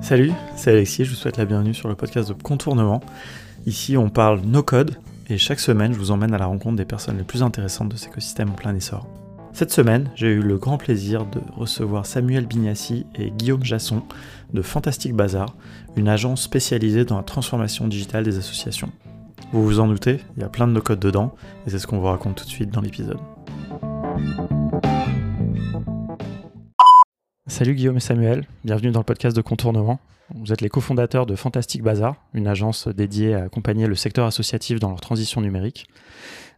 Salut, c'est Alexis, je vous souhaite la bienvenue sur le podcast de Contournement. Ici, on parle no code et chaque semaine, je vous emmène à la rencontre des personnes les plus intéressantes de cet écosystème en plein essor. Cette semaine, j'ai eu le grand plaisir de recevoir Samuel Bignassi et Guillaume Jasson de Fantastic Bazar, une agence spécialisée dans la transformation digitale des associations. Vous vous en doutez, il y a plein de no-code dedans, et c'est ce qu'on vous raconte tout de suite dans l'épisode. Salut Guillaume et Samuel, bienvenue dans le podcast de Contournement. Vous êtes les cofondateurs de Fantastic Bazar, une agence dédiée à accompagner le secteur associatif dans leur transition numérique.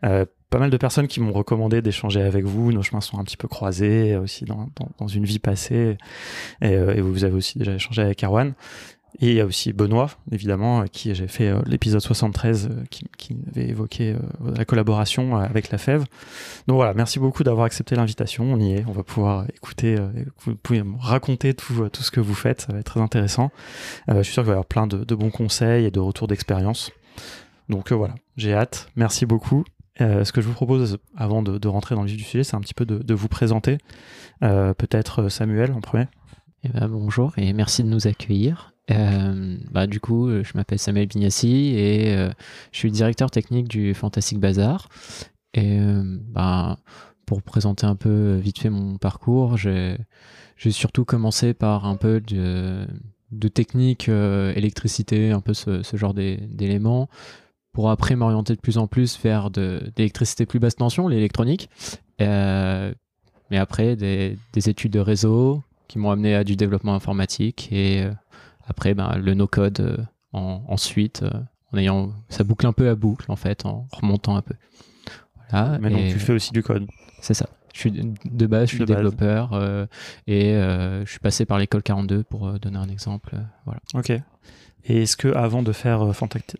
Euh, pas mal de personnes qui m'ont recommandé d'échanger avec vous, nos chemins sont un petit peu croisés aussi dans, une vie passée, et, euh, et, vous avez aussi déjà échangé avec Erwan. Et il y a aussi Benoît, évidemment, qui j'ai fait euh, l'épisode 73 euh, qui, avait évoqué euh, la collaboration avec la FEV. Donc voilà, merci beaucoup d'avoir accepté l'invitation. On y est, on va pouvoir écouter, vous pouvez me raconter tout, ce que vous faites, ça va être très intéressant. je suis sûr qu'il va y avoir plein de, bons conseils et de retours d'expérience. Donc voilà, j'ai hâte. Merci beaucoup. ce que je vous propose, avant de, rentrer dans le vif du sujet, c'est un petit peu de, de vous présenter. Peut-être Samuel en premier. Eh ben, bonjour et merci de nous accueillir. Euh, bah, du coup, euh, je m'appelle Samuel Bignassi et euh, je suis directeur technique du Fantastic Bazar. Et bah, pour présenter un peu vite fait mon parcours, j'ai surtout commencé par un peu de, de technique électricité, un peu ce, ce genre d'éléments, pour après m'orienter de plus en plus vers de d'électricité plus basse tension, l'électronique. mais après, des, des, études de réseau qui m'ont amené à du développement informatique et après, ben, le no-code euh, en, ensuite, euh, en ayant, ça boucle un peu à boucle en fait, en remontant un peu. Voilà, Maintenant, tu fais aussi du code. C'est ça. Je suis de base, je suis développeur euh, et je suis passé par l'école 42 pour donner un exemple. voilà. Ok. Et est-ce que avant de faire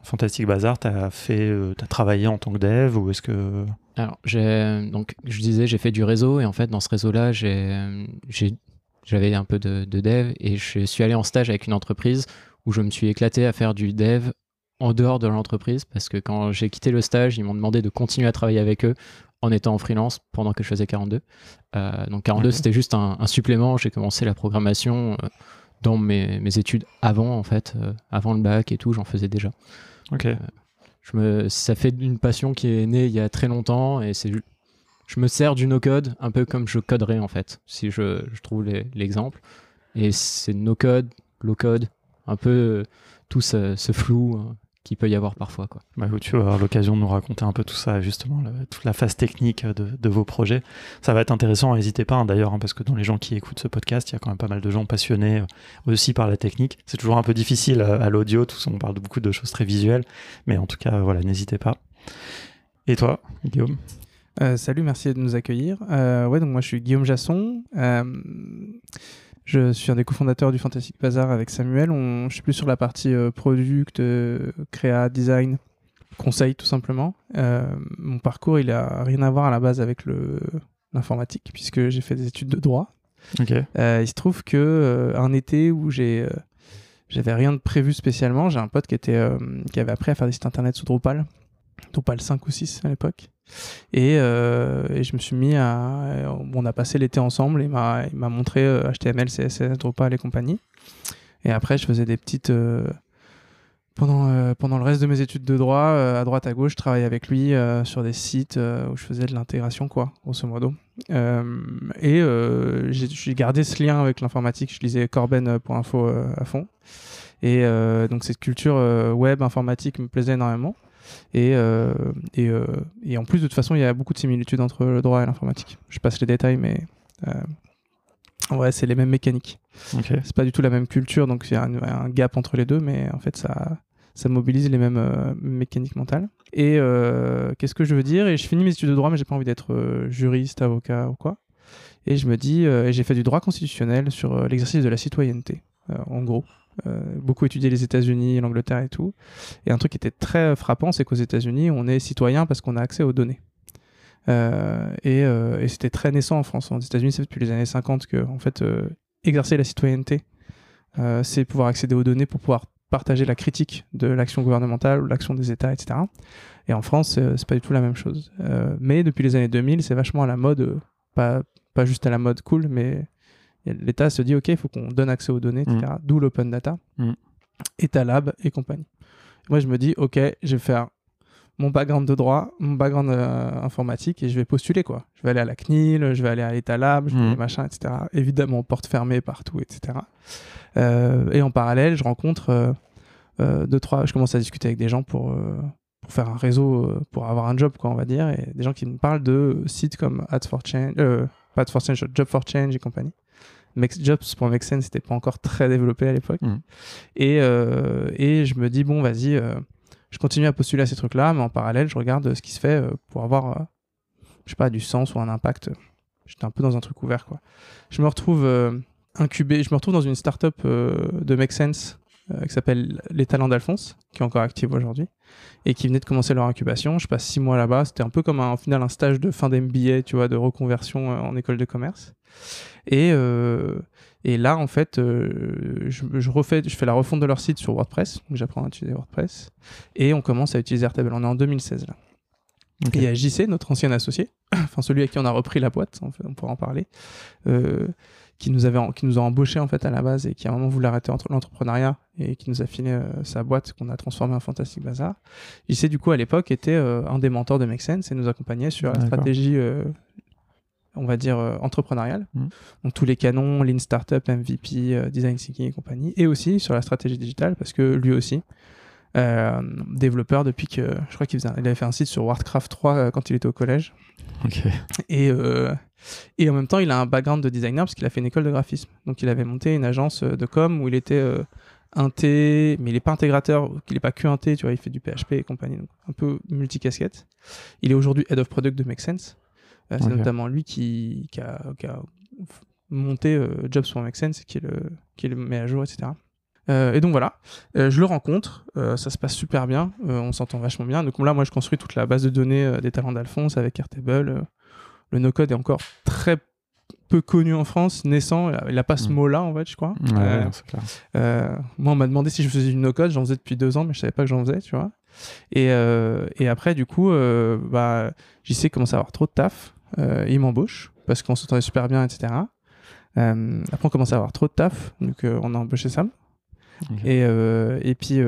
Fantastic Bazar, tu as fait, as travaillé en tant que dev ou est-ce que Alors, j'ai donc je disais, j'ai fait du réseau et en fait dans ce réseau-là, j'ai j'avais un peu de, dev et je suis allé en stage avec une entreprise où je me suis éclaté à faire du dev en dehors de l'entreprise parce que quand j'ai quitté le stage, ils m'ont demandé de continuer à travailler avec eux en étant en freelance pendant que je faisais 42. Euh, donc 42, c'était juste un, supplément. J'ai commencé la programmation euh, dans mes, études avant, en fait, euh, avant le bac et tout, j'en faisais déjà. Ok. je me, ça fait une passion qui est née il y a très longtemps et c'est je me sers du no-code un peu comme je coderais en fait, si je, trouve l'exemple. Et c'est no-code, low-code, un peu euh, tout ce, flou euh, qu'il peut y avoir parfois. Quoi. Bah, tu vas avoir l'occasion de nous raconter un peu tout ça, justement, toute la phase technique de, vos projets. Ça va être intéressant, n'hésitez pas hein, d'ailleurs, hein, parce que dans les gens qui écoutent ce podcast, il y a quand même pas mal de gens passionnés euh, aussi par la technique. C'est toujours un peu difficile à, l'audio, tout ça, on parle de beaucoup de choses très visuelles, mais en tout cas, voilà, n'hésitez pas. Et toi, Guillaume? Euh, salut, merci de nous accueillir. Euh, ouais, donc moi je suis Guillaume Jasson. Euh, je suis un des cofondateurs du Fantastic Bazar avec Samuel. On, je suis plus sur la partie product, créa, design, conseil tout simplement. mon parcours, il a rien à voir à la base avec l'informatique puisque j'ai fait des études de droit. il se trouve que un été où j'ai j'avais rien de prévu spécialement, j'ai un pote qui était qui avait appris à faire des sites internet sous Drupal, Drupal 5 ou 6 à l'époque. Euh, et, je me suis mis à. On a passé l'été ensemble et il m'a montré HTML, euh, CSS, Drupal et compagnie. Et après, je faisais des petites. Euh, pendant, pendant le reste de mes études de droit, à droite à gauche, je travaillais avec lui sur des sites où je faisais de l'intégration, quoi, grosso modo. et j'ai gardé ce lien avec l'informatique. Je lisais Corben.info à fond. Et donc, cette culture web informatique me plaisait énormément. Et, euh, et, euh, et, en plus, de toute façon, il y a beaucoup de similitudes entre le droit et l'informatique. Je passe les détails, mais euh, vrai, c'est les mêmes mécaniques. C'est pas du tout la même culture, donc il y a un, gap entre les deux, mais en fait, ça, ça mobilise les mêmes mécaniques mentales. Et qu'est-ce que je veux dire? Et je finis mes études de droit, mais j'ai pas envie d'être juriste, avocat ou quoi. Et je me dis, et j'ai fait du droit constitutionnel sur l'exercice de la citoyenneté, en gros. Euh, beaucoup étudié les États-Unis, l'Angleterre et tout. Et un truc qui était très frappant, c'est qu'aux États-Unis, on est citoyen parce qu'on a accès aux données. Euh, euh, et, c'était très naissant en France. Aux États-Unis, c'est depuis les années 50 que, en fait, exercer la citoyenneté, c'est pouvoir accéder aux données pour pouvoir partager la critique de l'action gouvernementale ou l'action des États, etc. Et en France, c'est pas du tout la même chose. mais depuis les années 2000, c'est vachement à la mode, pas, pas juste à la mode cool, mais L'État se dit, OK, il faut qu'on donne accès aux données, etc. D'où l'open data, Mm. État Lab et compagnie. Moi, je me dis, OK, je vais faire mon background de droit, mon background euh, informatique et je vais postuler, quoi. Je vais aller à la CNIL, je vais aller à l'État Lab, je vais Mm. machin, etc. Évidemment, porte fermée partout, etc. Euh, et en parallèle, je rencontre euh, deux, trois, je commence à discuter avec des gens pour, pour faire un réseau, pour avoir un job, quoi, on va dire, et des gens qui me parlent de sites comme Ads for Change, euh, pas Ads for Change, Job for Change et compagnie. Sense, c'était pas encore très développé à l'époque. Mhm. Et, euh, et je me dis, bon, vas-y, euh, je continue à postuler à ces trucs-là, mais en parallèle, je regarde euh, ce qui se fait pour avoir, je sais pas, du sens ou un impact. J'étais un peu dans un truc ouvert, quoi. Je me retrouve incubé, je me retrouve dans une startup de Make Sense qui s'appelle Les Talents d'Alphonse, qui est encore active aujourd'hui, et qui venait de commencer leur incubation. Je passe six mois là-bas. C'était un peu comme un, au final un stage de fin d'MBA, tu vois, de reconversion euh, en école de commerce. Et, euh, et là, en fait, euh, je, je refais, je fais la refonte de leur site sur WordPress. Donc j'apprends à utiliser WordPress. Et on commence à utiliser Airtable. On est en 2016 là. Et il y a JC, notre ancien associé, enfin celui à qui on a repris la boîte, en fait, on pourra en parler, euh, qui, nous avait, qui nous a embauché en fait à la base et qui à un moment voulait arrêter entre l'entrepreneuriat et qui nous a filé euh, sa boîte qu'on a transformée en Fantastic Bazar. JC du coup à l'époque était euh, un des mentors de Make Sense et nous accompagnait sur la stratégie, euh, on va dire, entrepreneuriale. Mhm. Donc tous les canons, Lean Startup, MVP, Design Thinking et compagnie. Et aussi sur la stratégie digitale parce que lui aussi, euh, développeur depuis que je crois qu'il faisait un- il avait fait un site sur Warcraft 3 euh, quand il était au collège Ok. et euh, et en même temps il a un background de designer parce qu'il a fait une école de graphisme. Donc il avait monté une agence euh, de com où il était euh, inté mais il est pas intégrateur il est pas que inté tu vois il fait du PHP et compagnie donc un peu multicasquette. Il est aujourd'hui head of product de Make Sense. Euh, c'est notamment lui qui, qui a, qui a monté euh, Jobs for Make Sense qui est le qui le met à jour etc euh, et donc voilà, Euh, je le rencontre, euh, ça se passe super bien, on s'entend vachement bien. Donc là, moi, je construis toute la base de données des talents d'Alphonse avec Airtable. Le no-code est encore très peu connu en France, naissant. Il n'a pas ce Mm. mot-là, en fait, je crois. Ouais, Euh, clair. euh, moi, on m'a demandé si je faisais du no-code, j'en faisais depuis deux ans, mais je savais pas que j'en faisais, tu vois. Et, euh, et après, du coup, bah, JC commence à avoir trop de taf. Il m'embauche parce qu'on s'entendait super bien, etc. Après, on commence à avoir trop de taf, donc on a embauché Sam. Et, et, puis,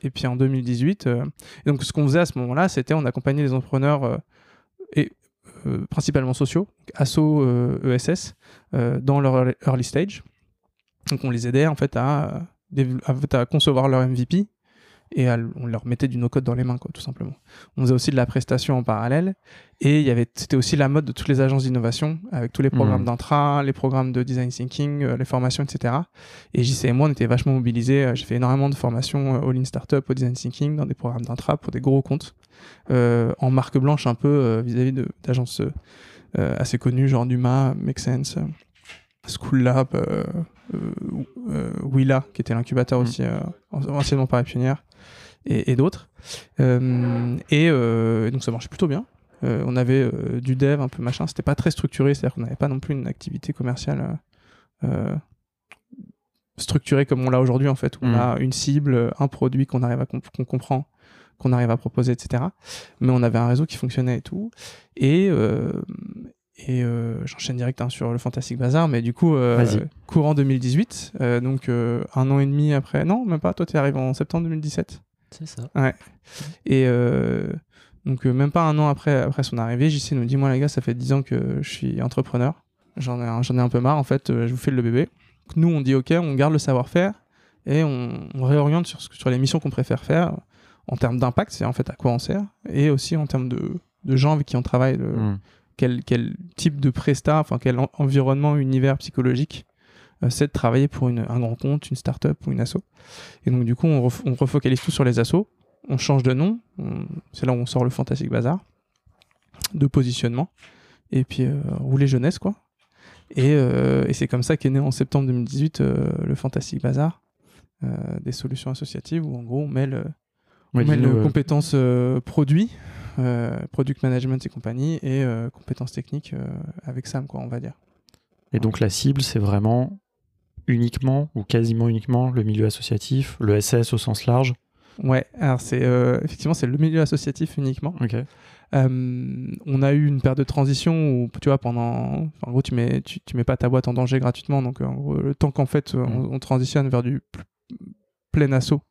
et puis en 2018, euh, et donc ce qu'on faisait à ce moment-là, c'était on accompagnait les entrepreneurs et, principalement sociaux, asso euh, ESS, euh, dans leur early stage. Donc on les aidait en fait, à concevoir leur MVP et on leur mettait du no-code dans les mains, quoi, tout simplement. On faisait aussi de la prestation en parallèle et il y avait, c'était aussi la mode de toutes les agences d'innovation avec tous les programmes Mhm. d'intra, les programmes de design thinking, euh, les formations, etc. Et JC et moi, on était vachement mobilisés. Euh, J'ai fait énormément de formations euh, au Lean Startup, au Design Thinking, dans des programmes d'intra pour des gros comptes, euh, en marque blanche un peu vis-à-vis de- d'agences assez connues, genre Numa, Make Sense, School Lab, euh, euh, euh, Willa, qui était l'incubateur Mm. aussi, an- anciennement Paris Pionnière, et, et d'autres. Euh, et euh, donc ça marchait plutôt bien. Euh, on avait du dev, un peu machin. C'était pas très structuré, c'est-à-dire qu'on n'avait pas non plus une activité commerciale structurée comme on l'a aujourd'hui, en fait, où on Mhm. a une cible, un produit qu'on arrive à comp- qu'on comprend, qu'on arrive à proposer, etc. Mais on avait un réseau qui fonctionnait et tout. Et, euh, et euh, j'enchaîne direct hein, sur le Fantastic Bazar, mais du coup, euh, courant 2018, euh, donc un an et demi après, non, même pas, toi, tu arrives en septembre 2017. C'est ça. Et euh, donc, euh, même pas un an après, après son arrivée, JC nous dit Moi, les gars, ça fait 10 ans que je suis entrepreneur. J'en ai, j'en ai un peu marre, en fait, euh, je vous fais le bébé. Donc, nous, on dit Ok, on garde le savoir-faire et on, on réoriente sur, ce sur les missions qu'on préfère faire en termes d'impact, c'est en fait à quoi on sert, et aussi en termes de, de gens avec qui on travaille, de- Mm. quel, quel type de prestat, enfin quel en- environnement, univers psychologique c'est de travailler pour une- un grand compte, une start-up ou une asso. Et donc du coup, on, ref- on refocalise tout sur les assos, on change de nom, c'est là où on sort le Fantastic Bazar, de positionnement, et puis euh, rouler jeunesse quoi. Et, euh, et c'est comme ça qu'est né en septembre 2018 euh, le Fantastic Bazar, euh, des solutions associatives où en gros on mêle, on Ouais, mêle euh, compétences euh, produits, euh, product management et compagnie, et euh, compétences techniques euh, avec Sam quoi on va dire. Et donc la cible, c'est vraiment uniquement ou quasiment uniquement le milieu associatif, le SS au sens large. Ouais, alors c'est euh, effectivement c'est le milieu associatif uniquement. Euh, on a eu une période de transition où, tu vois, pendant. En gros, tu mets, tu, tu mets pas ta boîte en danger gratuitement. Donc, en gros, le temps qu'en fait, on, on transitionne vers du pl- plein assaut.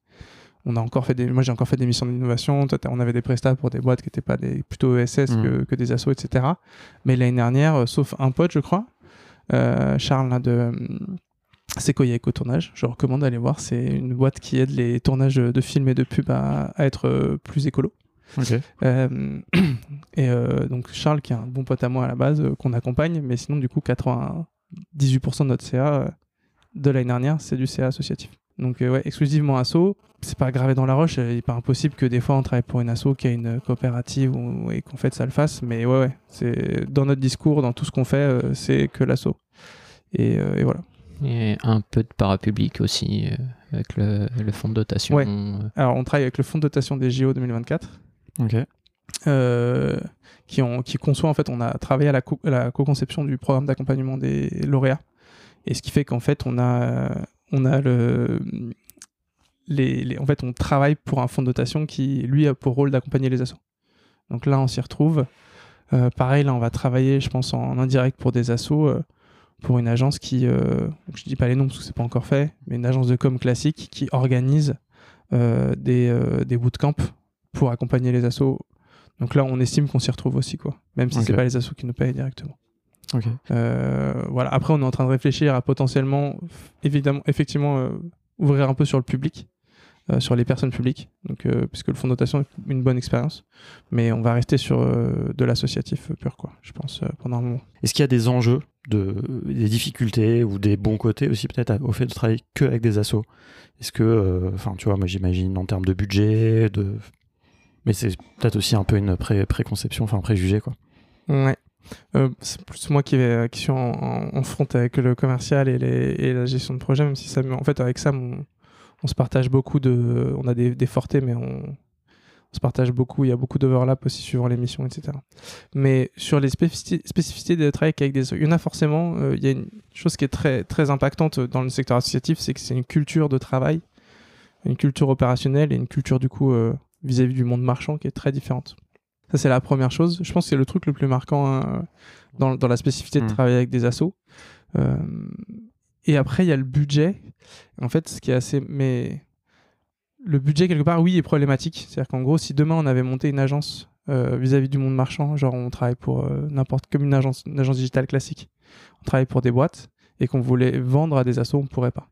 On a encore fait des, moi j'ai encore fait des missions d'innovation. On avait des prestats pour des boîtes qui étaient pas des plutôt ESS Mhm. que, que des assos, etc. Mais l'année dernière, euh, sauf un pote, je crois, euh, Charles là, de Sequoia Eco Tournage, je recommande d'aller voir. C'est une boîte qui aide les tournages de films et de pubs à, à être euh, plus écolo. Ok. Euh, et euh, donc Charles, qui est un bon pote à moi à la base, euh, qu'on accompagne, mais sinon, du coup, 98% de notre CA de l'année dernière, c'est du CA associatif. Donc, ouais, exclusivement asso. C'est pas gravé dans la roche, il n'est pas impossible que des fois on travaille pour une asso qui a une coopérative ou, et qu'en fait ça le fasse, mais ouais, ouais, c'est dans notre discours, dans tout ce qu'on fait, c'est que l'asso. Et, et voilà. Et un peu de parapublic aussi, euh, avec le, le fonds de dotation. Ouais. euh, Alors, on travaille avec le fonds de dotation des JO 2024. Ok. euh, qui, ont, qui conçoit en fait, on a travaillé à la, co- à la co-conception du programme d'accompagnement des lauréats. Et ce qui fait qu'en fait, on a, on a le, les, les- en fait, on travaille pour un fonds de dotation qui, lui, a pour rôle d'accompagner les assos. Donc là, on s'y retrouve. Euh, pareil, là, on va travailler, je pense, en indirect pour des assos, euh, pour une agence qui, euh, je dis pas les noms parce que c'est pas encore fait, mais une agence de com classique qui organise euh, des, euh, des bootcamps pour accompagner les assos. Donc là, on estime qu'on s'y retrouve aussi, quoi. Même si Ok. c'est pas les assos qui nous payent directement. Euh, voilà. Après, on est en train de réfléchir à potentiellement, évidemment, effectivement, euh, ouvrir un peu sur le public, euh, sur les personnes publiques. Donc, euh, puisque le fonds de dotation est une bonne expérience, mais on va rester sur euh, de l'associatif pur, quoi. Je pense pendant un moment. Est-ce qu'il y a des enjeux, de, des difficultés ou des bons côtés aussi peut-être au fait de travailler que avec des assos? Est-ce que, enfin tu vois, moi j'imagine en termes de budget, de... mais c'est peut-être aussi un peu une pré- préconception, enfin un préjugé quoi. Ouais. Euh, c'est plus moi qui, vais, qui suis en, en- en front avec le commercial et, les, et la gestion de projet, même si ça, en fait, avec Sam, on, on se partage beaucoup de, on a des, des fortés, mais on, on se partage beaucoup. Il y a beaucoup d'overlap aussi suivant les missions, etc. Mais sur les spécificités, spécificités de travail avec des, il y en a forcément. euh, il y a une chose qui est très, très impactante dans le secteur associatif, c'est que c'est une culture de travail, une culture opérationnelle et une culture du coup euh, vis-à-vis du monde marchand qui est très différente. Ça, c'est la première chose. Je pense que c'est le truc le plus marquant hein, dans, dans la spécificité de Mm. travailler avec des assos. Euh, et après, il y a le budget. En fait, ce qui est assez. Mais le budget, quelque part, oui, est problématique. C'est-à-dire qu'en gros, si demain on avait monté une agence euh, vis-à-vis du monde marchand, genre on travaille pour euh, n'importe comme une agence, une agence digitale classique, on travaille pour des boîtes et qu'on voulait vendre à des assos, on ne pourrait pas.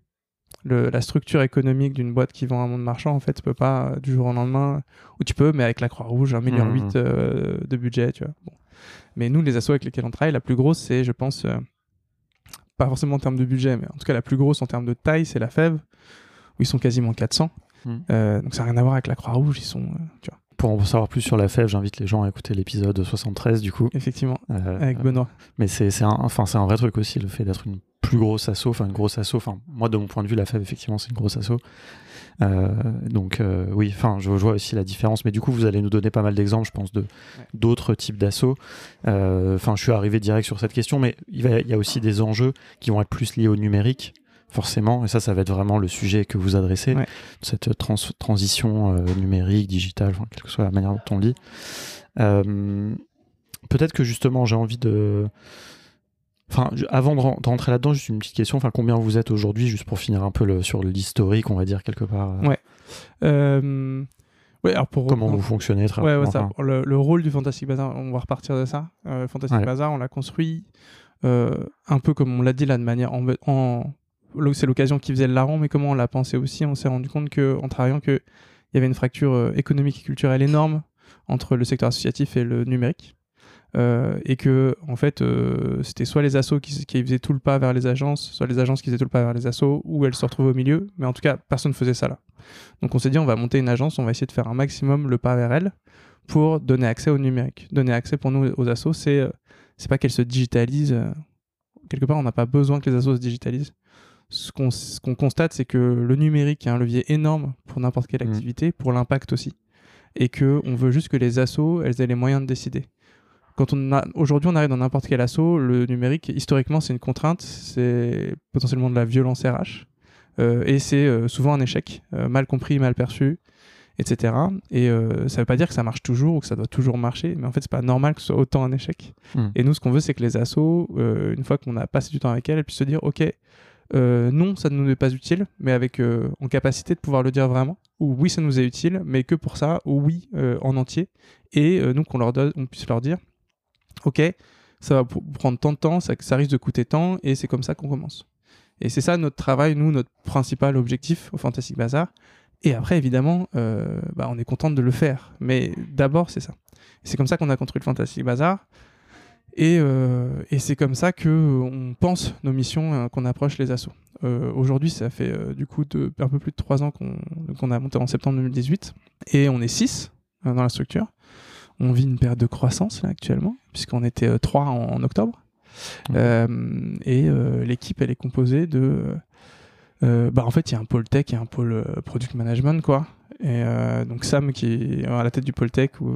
Le- la structure économique d'une boîte qui vend un monde marchand, en fait, tu peux pas euh, du jour au lendemain, ou tu peux, mais avec la Croix-Rouge, un million huit euh, de budget, tu vois. Bon. Mais nous, les assos avec lesquels on travaille, la plus grosse, c'est, je pense, pas forcément en termes de budget, mais en tout cas la plus grosse en termes de taille, c'est la FEV, où ils sont quasiment 400. Mhm. Euh, donc ça n'a rien à voir avec la Croix-Rouge, ils sont, euh, tu vois, Pour en savoir plus sur la FEV, j'invite les gens à écouter l'épisode 73 du coup. effectivement, Euh, avec Benoît. Mais c'est un, enfin, c'est un vrai truc aussi, le fait d'être une plus grosse asso, enfin une grosse asso. Enfin, moi, de mon point de vue, la FEV, effectivement, c'est une grosse asso. Euh, donc, euh, oui, enfin, je, je vois aussi la différence. Mais du coup, vous allez nous donner pas mal d'exemples, je pense, de d'autres types d'assauts. Euh, Enfin, je suis arrivé direct sur cette question, mais il, va- il y a aussi des enjeux qui vont être plus liés au numérique, forcément. Et ça, ça va être vraiment le sujet que vous adressez, Ouais. cette trans- transition euh, numérique, digitale, enfin, quelle que soit la manière dont on lit. Euh, Peut-être que justement, j'ai envie de. Enfin, avant rentrer là-dedans, juste une petite question. Enfin, combien vous êtes aujourd'hui, juste pour finir un peu le- sur l'historique, on va dire quelque part. euh, Ouais. Euh, ouais, alors pour Comment vous fonctionnez très Ouais, ouais, rapidement, ça. enfin? Le, le rôle du Fantastic Bazar, on va repartir de ça. Euh, Fantastic Ouais. Bazar, on l'a construit euh, un peu comme on l'a dit là, de manière en, c'est l'occasion qui faisait le larron, mais comment on l'a pensé aussi, on s'est rendu compte que en travaillant que il y avait une fracture économique et culturelle énorme entre le secteur associatif et le numérique. Euh, et que en fait euh, c'était soit les assos qui, qui faisaient tout le pas vers les agences, soit les agences qui faisaient tout le pas vers les assos, ou elles se retrouvaient au milieu, mais en tout cas personne ne faisait ça là. Donc on s'est dit on va monter une agence, on va essayer de faire un maximum le pas vers elle pour donner accès au numérique. Donner accès pour nous aux assos, c'est euh, c'est pas qu'elles se digitalisent. quelque part, on n'a pas besoin que les assos se digitalisent. Ce qu'on ce constate, c'est que le numérique est un levier énorme pour n'importe quelle Mhm. activité, pour l'impact aussi, et que on veut juste que les assos, elles aient les moyens de décider. Quand on a aujourd'hui, on arrive dans n'importe quel asso, le numérique historiquement c'est une contrainte, c'est potentiellement de la violence RH, euh, et c'est euh, souvent un échec, euh, mal compris, mal perçu. etc. Et ça veut pas dire que ça marche toujours ou que ça doit toujours marcher, mais en fait, c'est pas normal que ce soit autant un échec. Hmm. Et nous, ce qu'on veut, c'est que les assos, une fois qu'on a passé du temps avec elles, elles puissent se dire, ok, euh, non, ça ne nous est pas utile, mais avec euh, en capacité de pouvoir le dire vraiment, ou oui, ça nous est utile, mais que pour ça, ou oui, euh, en entier, et nous qu'on leur donne, on puisse leur dire, ok, ça va prendre tant de temps, ça, risque de coûter tant, et c'est comme ça qu'on commence. Et c'est ça notre travail, nous, notre principal objectif au Fantastic Bazaar. Et après, évidemment, euh, bah, on est content de le faire, mais d'abord, c'est ça. C'est comme ça qu'on a construit le Fantastic Bazaar. Et, euh, c'est comme ça que euh, on pense nos missions, euh, qu'on approche les assos. Aujourd'hui, ça fait du coup un peu plus de trois ans qu'on a monté en septembre 2018. Et on est six euh, dans la structure. On vit une période de croissance là, actuellement, puisqu'on était euh, trois en, en octobre. Euh, et euh, l'équipe, elle est composée de... bah, en fait, il y a un pôle tech et un pôle product management, quoi. Et donc Sam, qui est à la tête du pôle tech, où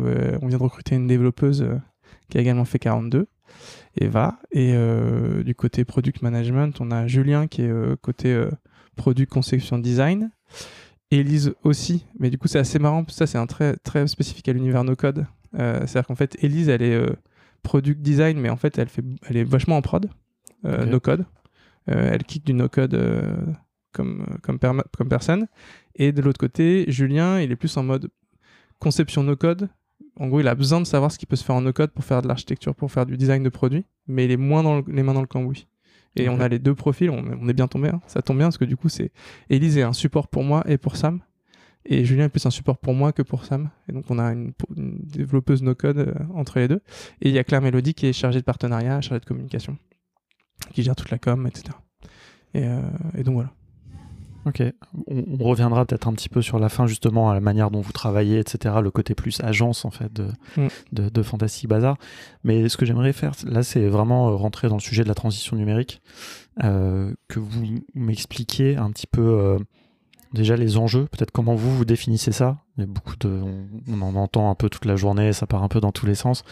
on vient de recruter une développeuse qui a également fait 42, Eva. Et euh, du côté product management, on a Julien qui est euh, côté euh, product conception design. Elise aussi, mais du coup c'est assez marrant, ça c'est un très, très spécifique à l'univers no code. Euh, C'est-à-dire qu'en fait Elise elle est euh, product design, mais en fait elle, fait, elle est vachement en prod, euh, no code. Elle kick du no code comme, comme, comme personne. Et de l'autre côté, Julien il est plus en mode conception no code. En gros, il a besoin de savoir ce qui peut se faire en no code pour faire de l'architecture, pour faire du design de produit, mais il est moins dans le- les mains dans le cambouis. Et on a les deux profils, on, on est bien tombé, hein. ça tombe bien parce que du coup, c'est Elise est un support pour moi et pour Sam, et Julien est plus un support pour moi que pour Sam. Et donc, on a une, une développeuse no code euh, entre les deux. Et il y a Claire Mélodie qui est chargée de partenariat, chargée de communication, qui gère toute la com, etc. Et, euh, et donc voilà. Ok, on, on reviendra peut-être un petit peu sur la fin justement à la manière dont vous travaillez, etc. Le côté plus agence en fait de, Mm. de, de Fantastic Bazar. Mais ce que j'aimerais faire là, c'est vraiment euh, rentrer dans le sujet de la transition numérique, euh, que vous m'expliquiez un petit peu euh, déjà les enjeux, peut-être comment vous vous définissez ça? Il y a beaucoup de, on, on en entend un peu toute la journée, ça part un peu dans tous les sens.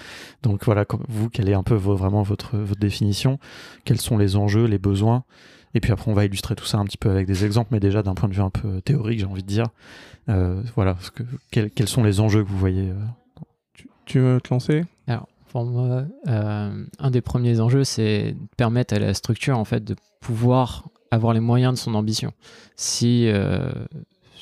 Donc voilà, comme vous, quelle est un peu vos- vraiment votre, votre définition? Quels sont les enjeux, les besoins? Et puis après, on va illustrer tout ça un petit peu avec des exemples, mais déjà d'un point de vue un peu théorique, j'ai envie de dire. Euh, voilà, que, quels, quels sont les enjeux que vous voyez euh, Tu, tu veux te lancer? Alors, pour moi, euh, un des premiers enjeux, c'est de permettre à la structure en fait de pouvoir avoir les moyens de son ambition. Si, euh,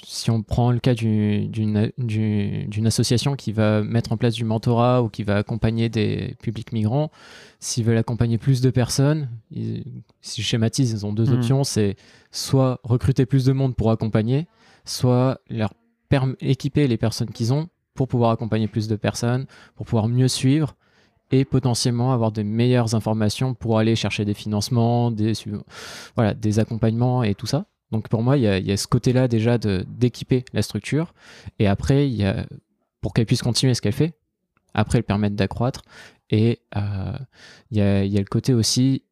si on prend le cas du- d'une du- d'une association qui va mettre en place du mentorat ou qui va accompagner des publics migrants, s'ils veulent accompagner plus de personnes, ils- si je schématise, ils ont deux Mhm. options, c'est soit recruter plus de monde pour accompagner, soit leur équiper les personnes qu'ils ont pour pouvoir accompagner plus de personnes, pour pouvoir mieux suivre et potentiellement avoir de meilleures informations pour aller chercher des financements, des, voilà, des accompagnements et tout ça. Donc pour moi, il y a, il y a ce côté-là déjà d'équiper la structure. Et après, il y a, pour qu'elle puisse continuer ce qu'elle fait, après le permettre d'accroître. Et euh, il, y a, il y a le côté aussi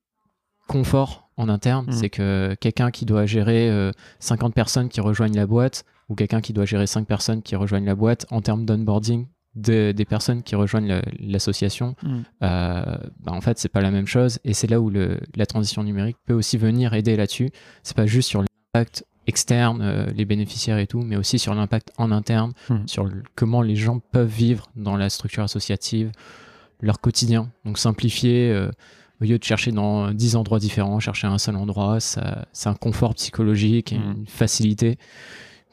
confort en interne. Mhm. C'est que quelqu'un qui doit gérer euh, 50 personnes qui rejoignent la boîte ou quelqu'un qui doit gérer 5 personnes qui rejoignent la boîte en termes d'onboarding de- des personnes qui rejoignent l'association, Mm. euh, bah, en fait, c'est pas la même chose. Et c'est là où le- la transition numérique peut aussi venir aider là-dessus. C'est pas juste sur l'impact externe, euh, les bénéficiaires et tout, mais aussi sur l'impact en interne, Mhm. sur le- comment les gens peuvent vivre dans la structure associative, leur quotidien. Donc simplifier, euh, au lieu de chercher dans 10 endroits différents, chercher un seul endroit, c'est un confort psychologique et Mhm. une facilité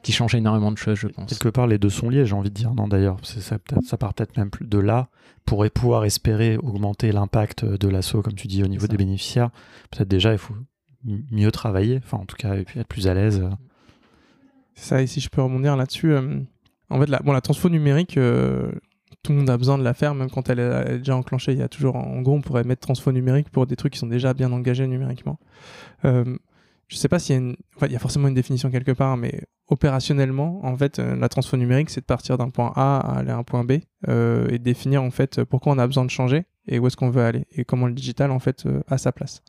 qui change énormément de choses, je pense. Quelque part, les deux sont liés, j'ai envie de dire. Non, d'ailleurs, ça, part peut-être même plus de là pour pouvoir espérer augmenter l'impact de l'assaut, comme tu dis, au niveau des bénéficiaires. Peut-être déjà, il faut mieux travailler, enfin, en tout cas, et puis être plus à l'aise. C'est ça, et si je peux rebondir là-dessus, euh, en fait, la, bon, la transfo numérique, euh, tout le monde a besoin de la faire, même quand elle est, elle est déjà enclenchée. Il y a toujours, en gros, on pourrait mettre transfo numérique pour des trucs qui sont déjà bien engagés numériquement. Euh, je sais pas s'il y a il forcément une définition quelque part, mais opérationnellement, en fait, euh, la transfo numérique, c'est de partir d'un point A à aller à un point B euh, et de définir en fait pourquoi on a besoin de changer et où est-ce qu'on veut aller et comment le digital en fait euh, a sa place.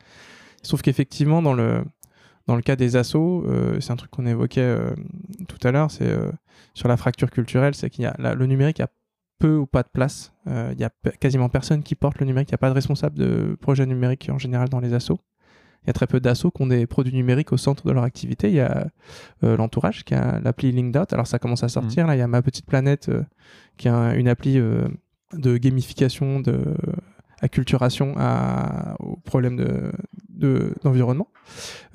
Sauf qu'effectivement, dans le dans le cas des assos, c'est un truc qu'on évoquait tout à l'heure, c'est sur la fracture culturelle, c'est qu'il y a le numérique a peu ou pas de place. Il y a quasiment personne qui porte le numérique. Il n'y a pas de responsable de projet numérique en général dans les assos. Il y a très peu d'assauts qui ont des produits numériques au centre de leur activité. Il y a l'entourage qui a l'appli LinkDot. Alors ça commence à sortir. Mmh. Là, il y a Ma Petite Planète qui a une appli de gamification, de acculturation à, aux problèmes de, d'environnement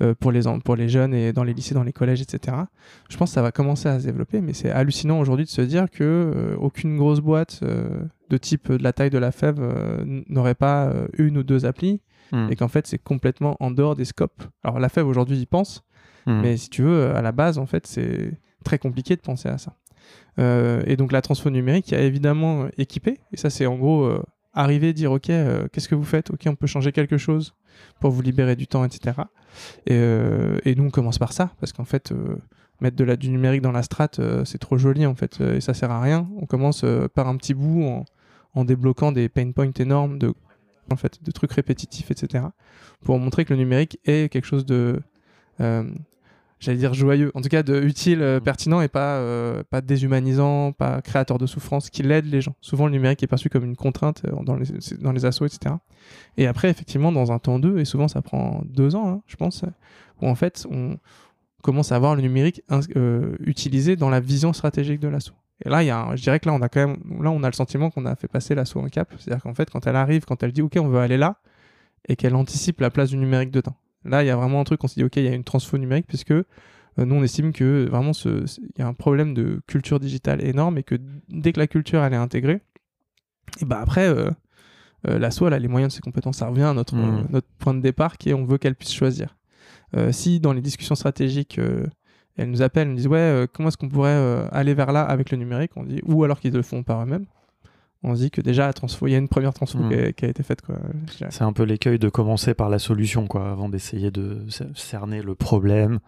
euh, pour, les, pour les jeunes et dans les lycées, dans les collèges, etc. Je pense que ça va commencer à se développer, mais c'est hallucinant aujourd'hui de se dire que euh, aucune grosse boîte euh, de type de la taille de la fève n'aurait pas une ou deux applis hmm. et qu'en fait c'est complètement en dehors des scopes. Alors la fève aujourd'hui y pense, hmm. mais si tu veux, à la base en fait c'est très compliqué de penser à ça. et donc la transfo numérique a évidemment équipé, et ça c'est en gros arriver, dire ok, euh, qu'est-ce que vous faites? Ok, on peut changer quelque chose pour vous libérer du temps, etc. Euh, et, nous, on commence par ça, parce qu'en fait, euh, mettre de la, du numérique dans la strate, c'est trop joli, en fait, et ça sert à rien. On commence par un petit bout en, en, débloquant des pain points énormes de, en fait, de trucs répétitifs, etc. pour montrer que le numérique est quelque chose de j'allais dire joyeux, en tout cas de utile, euh, mm. pertinent et pas, euh, pas déshumanisant, pas créateur de souffrance, qui l'aide les gens. Souvent, le numérique est perçu comme une contrainte euh, dans les, dans les assos, etc. Et après, effectivement, dans un temps deux, et souvent ça prend deux ans, hein, je pense, où en fait, on commence à voir le numérique utilisé dans la vision stratégique de l'assaut. Et là, il y a je dirais que là, on a quand même, là, on a le sentiment qu'on a fait passer l'assaut en cap. C'est-à-dire qu'en fait, quand elle arrive, quand elle dit, OK, on veut aller là, et qu'elle anticipe la place du numérique dedans. Là, il y a vraiment un truc, on s'est dit, OK, il y a une transfo numérique, puisque euh, nous, on estime que vraiment, il y a un problème de culture digitale énorme et que dès que la culture, elle est intégrée, et bah après, euh, euh, l'assaut, elle a les moyens de ses compétences. Ça revient à notre, mmh. notre point de départ qui est on veut qu'elle puisse choisir. si dans les discussions stratégiques, elle nous appelle, elle nous dit, ouais, comment est-ce qu'on pourrait aller vers là avec le numérique? On dit, ou alors qu'ils le font par eux-mêmes on se dit que déjà, il y a une première transfo hmm. qui, a, été faite. C'est un peu l'écueil de commencer par la solution, quoi, avant d'essayer de cerner le problème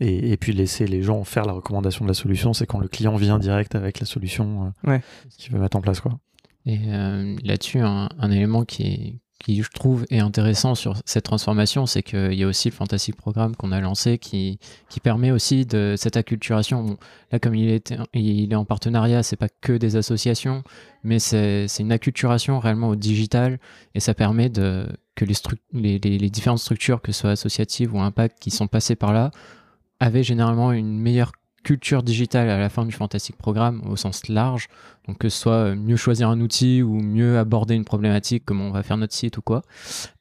et, puis laisser les gens faire la recommandation de la solution. C'est quand le client vient direct avec la solution euh, qu'il veut mettre en place. Quoi. Et euh, là-dessus, un, élément qui est, qui je trouve est intéressant sur cette transformation, c'est qu'il y a aussi le Fantastic Programme qu'on a lancé qui, qui permet aussi de cette acculturation. là, comme il est, il est en partenariat, c'est pas que des associations, mais c'est une acculturation réellement au digital et ça permet de, que les, les, les, différentes structures, que ce soit associatives ou impact, qui sont passées par là, avaient généralement une meilleure culture digitale à la fin du Fantastic Programme au sens large. Donc que ce soit euh, mieux choisir un outil ou mieux aborder une problématique comme on va faire notre site ou quoi,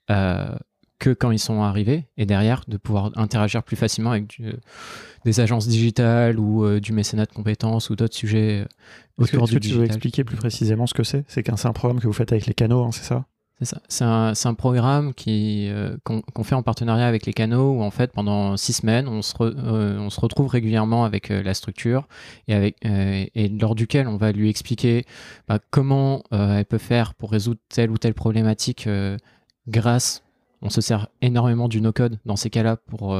euh, que quand ils sont arrivés. Et derrière, de pouvoir interagir plus facilement avec des agences digitales ou euh, du mécénat de compétences ou d'autres sujets autour du digital. Tu veux expliquer plus précisément ce que c'est? C'est qu'un c'est un programme que vous faites avec les canaux, hein, c'est ça? C'est un, programme euh, qu'on fait en partenariat avec les canaux où en fait pendant six semaines on se, euh, on se retrouve régulièrement avec euh, la structure et, lors duquel on va lui expliquer bah, comment elle peut faire pour résoudre telle ou telle problématique grâce, on se sert énormément du no-code dans ces cas-là pour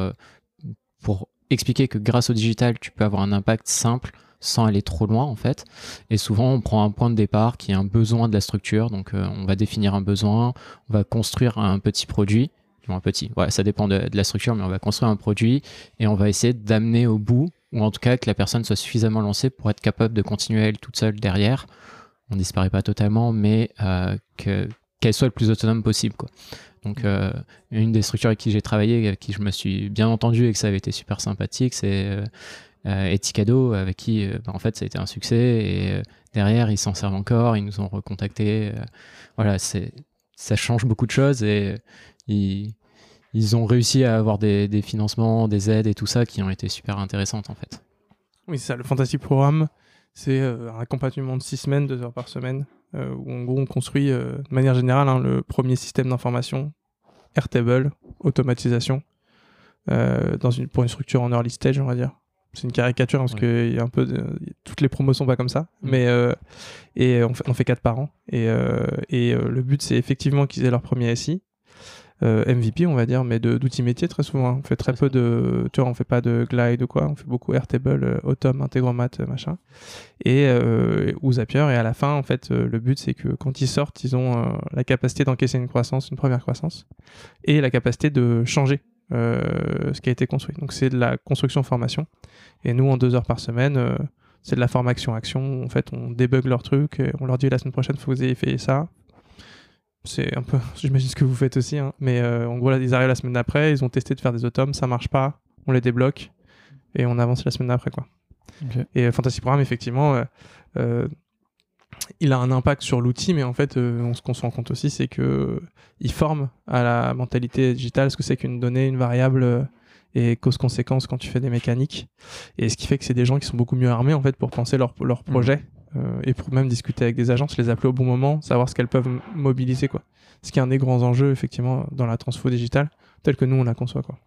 expliquer que grâce au digital tu peux avoir un impact simple sans aller trop loin en fait. Et souvent on prend un point de départ qui est un besoin de la structure, donc euh, on va définir un besoin, on va construire un petit produit, un petit, voilà, ça dépend de, la structure, mais on va construire un produit et on va essayer d'amener au bout, ou en tout cas que la personne soit suffisamment lancée pour être capable de continuer elle toute seule derrière. On disparaît pas totalement, mais euh, que qu'elle soit le plus autonome possible quoi. Donc euh, une des structures avec qui j'ai travaillé, avec qui je me suis bien entendu et que ça avait été super sympathique, c'est euh, Eticado, avec qui euh, bah, en fait ça a été un succès et euh, derrière ils s'en servent encore, ils nous ont recontacté. voilà, ça change beaucoup de choses et ils, ont réussi à avoir des, des, financements, des aides et tout ça qui ont été super intéressantes en fait. Oui, c'est ça, le Fantasy Programme, c'est un accompagnement de six semaines, deux heures par semaine, où en gros on construit de manière générale hein, le premier système d'information, Airtable, automatisation, dans une, pour une structure en early stage, on va dire c'est une caricature parce que y a un peu toutes les promos sont pas comme ça mm. mais euh, et on fait, on fait quatre par an et, euh, et euh, le but c'est effectivement qu'ils aient leur premier SI MVP on va dire mais d'outils métiers très souvent on fait très peu de tu vois on fait pas de glide ou quoi on fait beaucoup Airtable Automne Integromat machin. Et ou Zapier et à la fin en fait le but c'est que quand ils sortent ils ont la capacité d'encaisser une croissance une première croissance et la capacité de changer ce qui a été construit donc c'est de la construction formation et nous, en deux heures par semaine, euh, c'est de la formation action. En fait, on débug leur truc, et on leur dit la semaine prochaine, il faut que vous ayez fait ça. c'est un peu, j'imagine ce que vous faites aussi, hein. mais euh, en gros, là, ils arrivent la semaine d'après, ils ont testé de faire des automes, ça marche pas, on les débloque et on avance la semaine d'après, quoi. Et euh, Fantasy Programme, effectivement, euh, euh, il a un impact sur l'outil, mais en fait, euh, on, ce qu'on se rend compte aussi, c'est que euh, il forme à la mentalité digitale ce que c'est qu'une donnée, une variable euh, et cause-conséquence quand tu fais des mécaniques. Et ce qui fait que c'est des gens qui sont beaucoup mieux armés en fait pour penser leur, leur projet euh, et pour même discuter avec des agences, les appeler au bon moment, savoir ce qu'elles peuvent mobiliser quoi. Ce qui est un des grands enjeux effectivement dans la transfo digitale telle que nous on la conçoit quoi.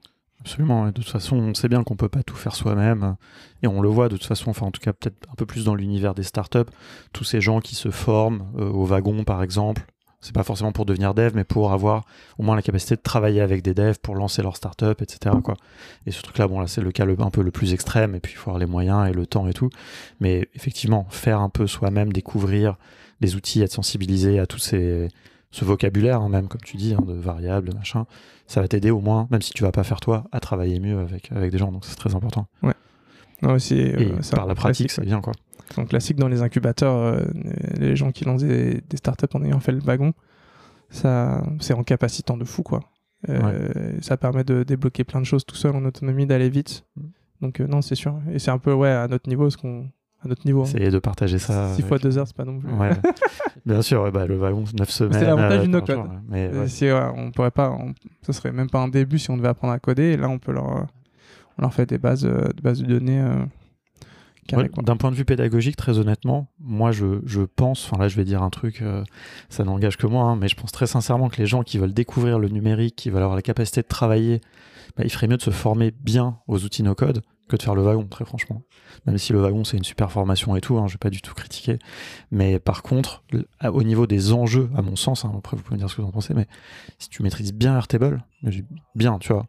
Absolument. Et de toute façon, on sait bien qu'on peut pas tout faire soi-même. Et on le voit de toute façon, enfin en tout cas peut-être un peu plus dans l'univers des startups, tous ces gens qui se forment euh, au wagon par exemple. C'est pas forcément pour devenir dev, mais pour avoir au moins la capacité de travailler avec des devs pour lancer leur startup, etc. Quoi. Et ce truc-là, bon là c'est le cas un peu le plus extrême, et puis il faut avoir les moyens et le temps et tout. Mais effectivement, faire un peu soi-même, découvrir les outils, être sensibilisé à ces ce vocabulaire, hein, même comme tu dis, hein, de variables, de machin, ça va t'aider au moins, même si tu vas pas faire toi, à travailler mieux avec, avec des gens. Donc c'est très important. Non, c'est, Et euh, par la pratique, c'est bien quoi. C'est un classique dans les incubateurs, euh, les gens qui lancent des, des startups en ayant fait le wagon, ça, c'est en capacitant de fou quoi. Euh, Ça permet de débloquer plein de choses tout seul en autonomie, d'aller vite. Mm. Donc non, c'est sûr. Et c'est un peu ouais à notre niveau, ce qu'on, à notre niveau. hein. Essayer de partager ça. 6 avec- fois 2 heures, c'est pas non plus. Ouais. bien sûr, bah, le wagon, 9 semaines. l'avantage euh, du 15 no-code. jours, ouais. Si, on pourrait pas, on- ce serait même pas un début si on devait apprendre à coder. Et là, on peut leur, on leur fait des bases, euh, des bases de données euh, Ouais. D'un point de vue pédagogique, très honnêtement, moi je, je pense, enfin là je vais dire un truc, euh, ça n'engage que moi, hein, mais je pense très sincèrement que les gens qui veulent découvrir le numérique, qui veulent avoir la capacité de travailler, bah, il ferait mieux de se former bien aux outils no-code que de faire le wagon, très franchement. Même si le wagon c'est une super formation et tout, hein, je vais pas du tout critiquer. Mais par contre, au niveau des enjeux, à mon sens, hein, après vous pouvez me dire ce que vous en pensez, mais si tu maîtrises bien Airtable, bien, tu vois,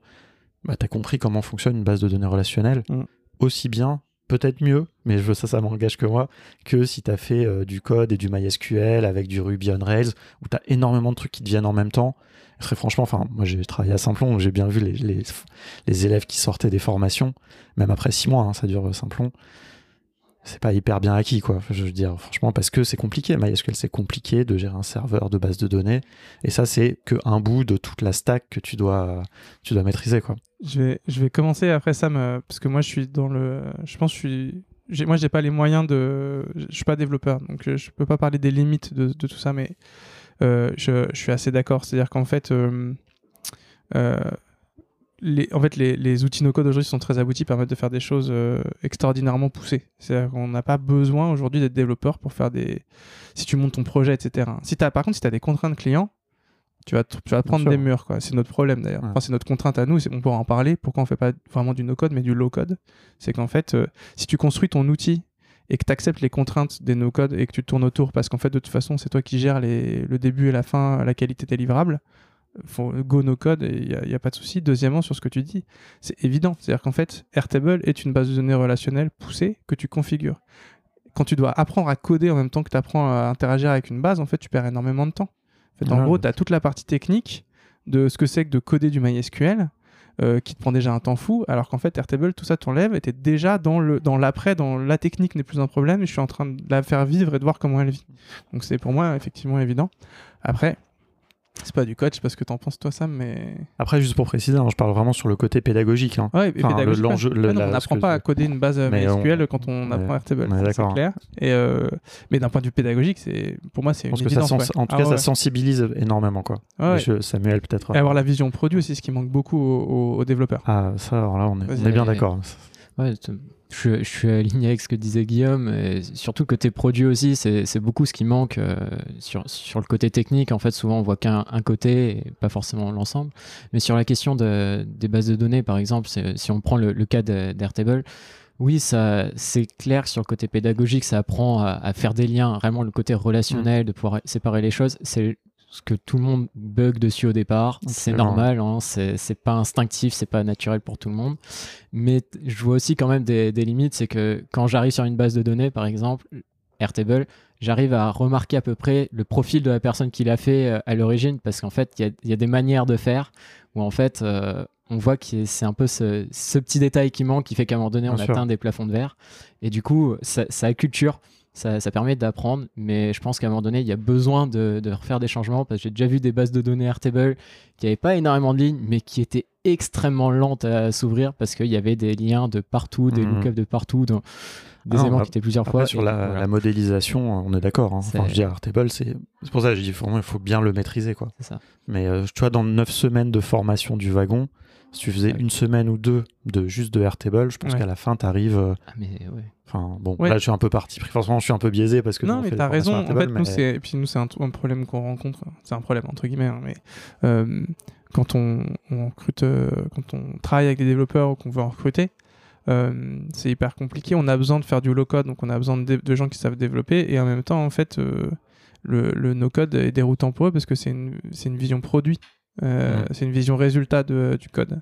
bah, tu as compris comment fonctionne une base de données relationnelle, Mm. aussi bien, peut-être mieux, mais je veux ça, ça m'engage que moi, que si tu as fait euh, du code et du MySQL avec du Ruby on Rails, où tu as énormément de trucs qui te viennent en même temps. Très franchement, enfin, moi j'ai travaillé à Simplon, j'ai bien vu les, les, élèves qui sortaient des formations, même après six mois, hein, ça dure euh, Simplon. C'est pas hyper bien acquis, quoi. Je veux dire, franchement, parce que c'est compliqué. MySQL, c'est compliqué de gérer un serveur de base de données. Et ça, c'est qu'un bout de toute la stack que tu dois, tu dois maîtriser, quoi. Je vais, je vais commencer après ça, me- parce que moi, je suis dans le. Je pense que je suis. Moi, j'ai pas les moyens de. Je suis pas développeur, donc euh, je peux pas parler des limites de, tout ça, mais je, je suis assez d'accord. C'est-à-dire qu'en fait, euh, euh, les, en fait, les, les outils no-code aujourd'hui sont très aboutis, permettent de faire des choses euh, extraordinairement poussées. C'est-à-dire qu'on n'a pas besoin aujourd'hui d'être développeur pour faire des. Si tu montes ton projet, etc. Si as, par contre, si tu as des contraintes clients, tu vas, tu vas te prendre des murs. C'est notre problème d'ailleurs. Ouais. Enfin, c'est notre contrainte à nous. On pourra en parler. Pourquoi on fait pas vraiment du no-code, mais du low-code C'est qu'en fait, euh, si tu construis ton outil et que tu acceptes les contraintes des no-code et que tu tournes autour, parce qu'en fait, de toute façon, c'est toi qui gères les, le début et la fin, la qualité des livrables, faut go no-code et il n'y a, y a pas de souci. Deuxièmement, sur ce que tu dis, c'est évident. C'est-à-dire qu'en fait, Airtable est une base de données relationnelle poussée que tu configures. Quand tu dois apprendre à coder en même temps que tu apprends à interagir avec une base, en fait, tu perds énormément de temps. En, fait, en Ouais. gros, tu as toute la partie technique de ce que c'est que de coder du MySQL euh, qui te prend déjà un temps fou, alors qu'en fait, Airtable, tout ça t'enlève et t'es déjà dans le dans l'après, dans la technique n'est plus un problème et je suis en train de la faire vivre et de voir comment elle vit. Donc c'est pour moi effectivement évident. Après, c'est pas du code, je sais pas ce que t'en penses toi Sam, mais... Après, juste pour préciser, hein, je parle vraiment sur le côté pédagogique. hein. Ouais, et Enfin, pédagogique, le- l'enjeu- ouais. le- Ouais, non, la- on n'apprend pas à coder une base euh, MySQL on- quand on apprend Airtable, c'est clair. Et euh, mais d'un point de vue pédagogique, c'est pour moi c'est une que ça évidence. sens- ouais. en tout Ah cas, ouais, ça sensibilise énormément. Quoi. Ouais, ouais. Je- Samuel, peut-être. Et avoir la vision produit aussi, ce qui manque beaucoup aux, développeurs. Ah, ça, alors là, on est, on Vas-y. est bien d'accord. Ouais, je, suis- je suis aligné avec ce que disait Guillaume, et surtout côté produit aussi, c'est beaucoup ce qui manque euh, sur, sur le côté technique. En fait, souvent on voit qu'un un côté et pas forcément l'ensemble. Mais sur la question de- des bases de données, par exemple, si on prend le, le cas d'Airtable, oui, ça, c'est clair sur le côté pédagogique, ça apprend à, à faire des liens, vraiment le côté relationnel, de pouvoir séparer les choses. C'est ce que tout le monde bug dessus au départ. C'est normal, hein, c'est pas instinctif, c'est pas naturel pour tout le monde. Mais je vois aussi quand même des, des limites, c'est que quand j'arrive sur une base de données, par exemple, Airtable, j'arrive à remarquer à peu près le profil de la personne qui l'a fait euh, à l'origine, parce qu'en fait, il y a, il y a des manières de faire où en fait, euh, on voit que c'est un peu ce, ce petit détail qui manque qui fait qu'à un moment donné, Bien on sûr. atteint des plafonds de verre. Et du coup, ça, ça acculture. Ça, ça permet d'apprendre, mais je pense qu'à un moment donné, il y a besoin de, de refaire des changements parce que j'ai déjà vu des bases de données Airtable qui n'avaient pas énormément de lignes, mais qui étaient extrêmement lentes à s'ouvrir parce qu'il y avait des liens de partout, des Mhm. lookups de partout, des Ah, éléments on qui étaient plusieurs fois. sur et la, voilà. la modélisation, on est d'accord. Hein. Enfin, je veux dire, Airtable, c'est pour ça que je dis vraiment, il faut bien le maîtriser. Quoi. Ça. Mais euh, tu vois, dans 9 semaines de formation du wagon, si tu faisais Ouais. une semaine ou deux de juste de Airtable, je pense Ouais. qu'à la fin, tu arrives. Ah, mais ouais. Enfin, bon, là, je suis un peu parti pris. Forcément, je suis un peu biaisé parce que. non, on mais t'as raison. En fait, Airtable, nous, mais- c'est, et puis nous, c'est un, un problème qu'on rencontre. C'est un problème, entre guillemets, hein, mais euh, quand on, on recrute, euh, quand on travaille avec des développeurs ou qu'on veut en recruter, euh, c'est hyper compliqué. On a besoin de faire du low-code, donc on a besoin de, gens qui savent développer, et en même temps, en fait, euh, le, le no-code est déroutant pour eux parce que c'est une, c'est une vision produit. Euh, Mhm. C'est une vision résultat de- du code.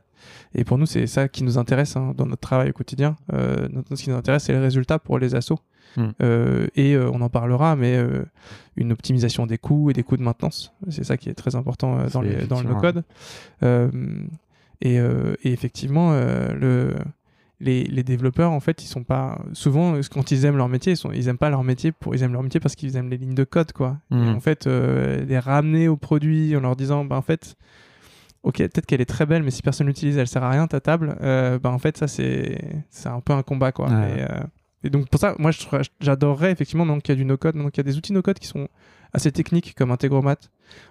Et pour nous, c'est ça qui nous intéresse hein, dans notre travail au quotidien. Euh, ce qui nous intéresse, c'est le résultat pour les assos. Mm. Euh, et on en parlera, mais une optimisation des coûts et des coûts de maintenance. C'est ça qui est très important dans, les, le no-code. Euh, et, et effectivement, le, les, les développeurs, en fait, ils sont pas. Souvent, quand ils aiment leur métier, ils, sont, ils aiment pas leur métier pour. Ils aiment leur métier parce qu'ils aiment les lignes de code, quoi. Et Mhm. en fait, euh, les ramener au produit en leur disant, bah, en fait. Ok, peut-être qu'elle est très belle, mais si personne l'utilise, elle sert à rien ta table. Euh, bah en fait, ça c'est c'est un peu un combat quoi. Et, euh, et donc pour ça, moi j'adorerais effectivement maintenant qu'il y a du no-code, maintenant qu'il y a des outils no-code qui sont assez techniques comme Integromat,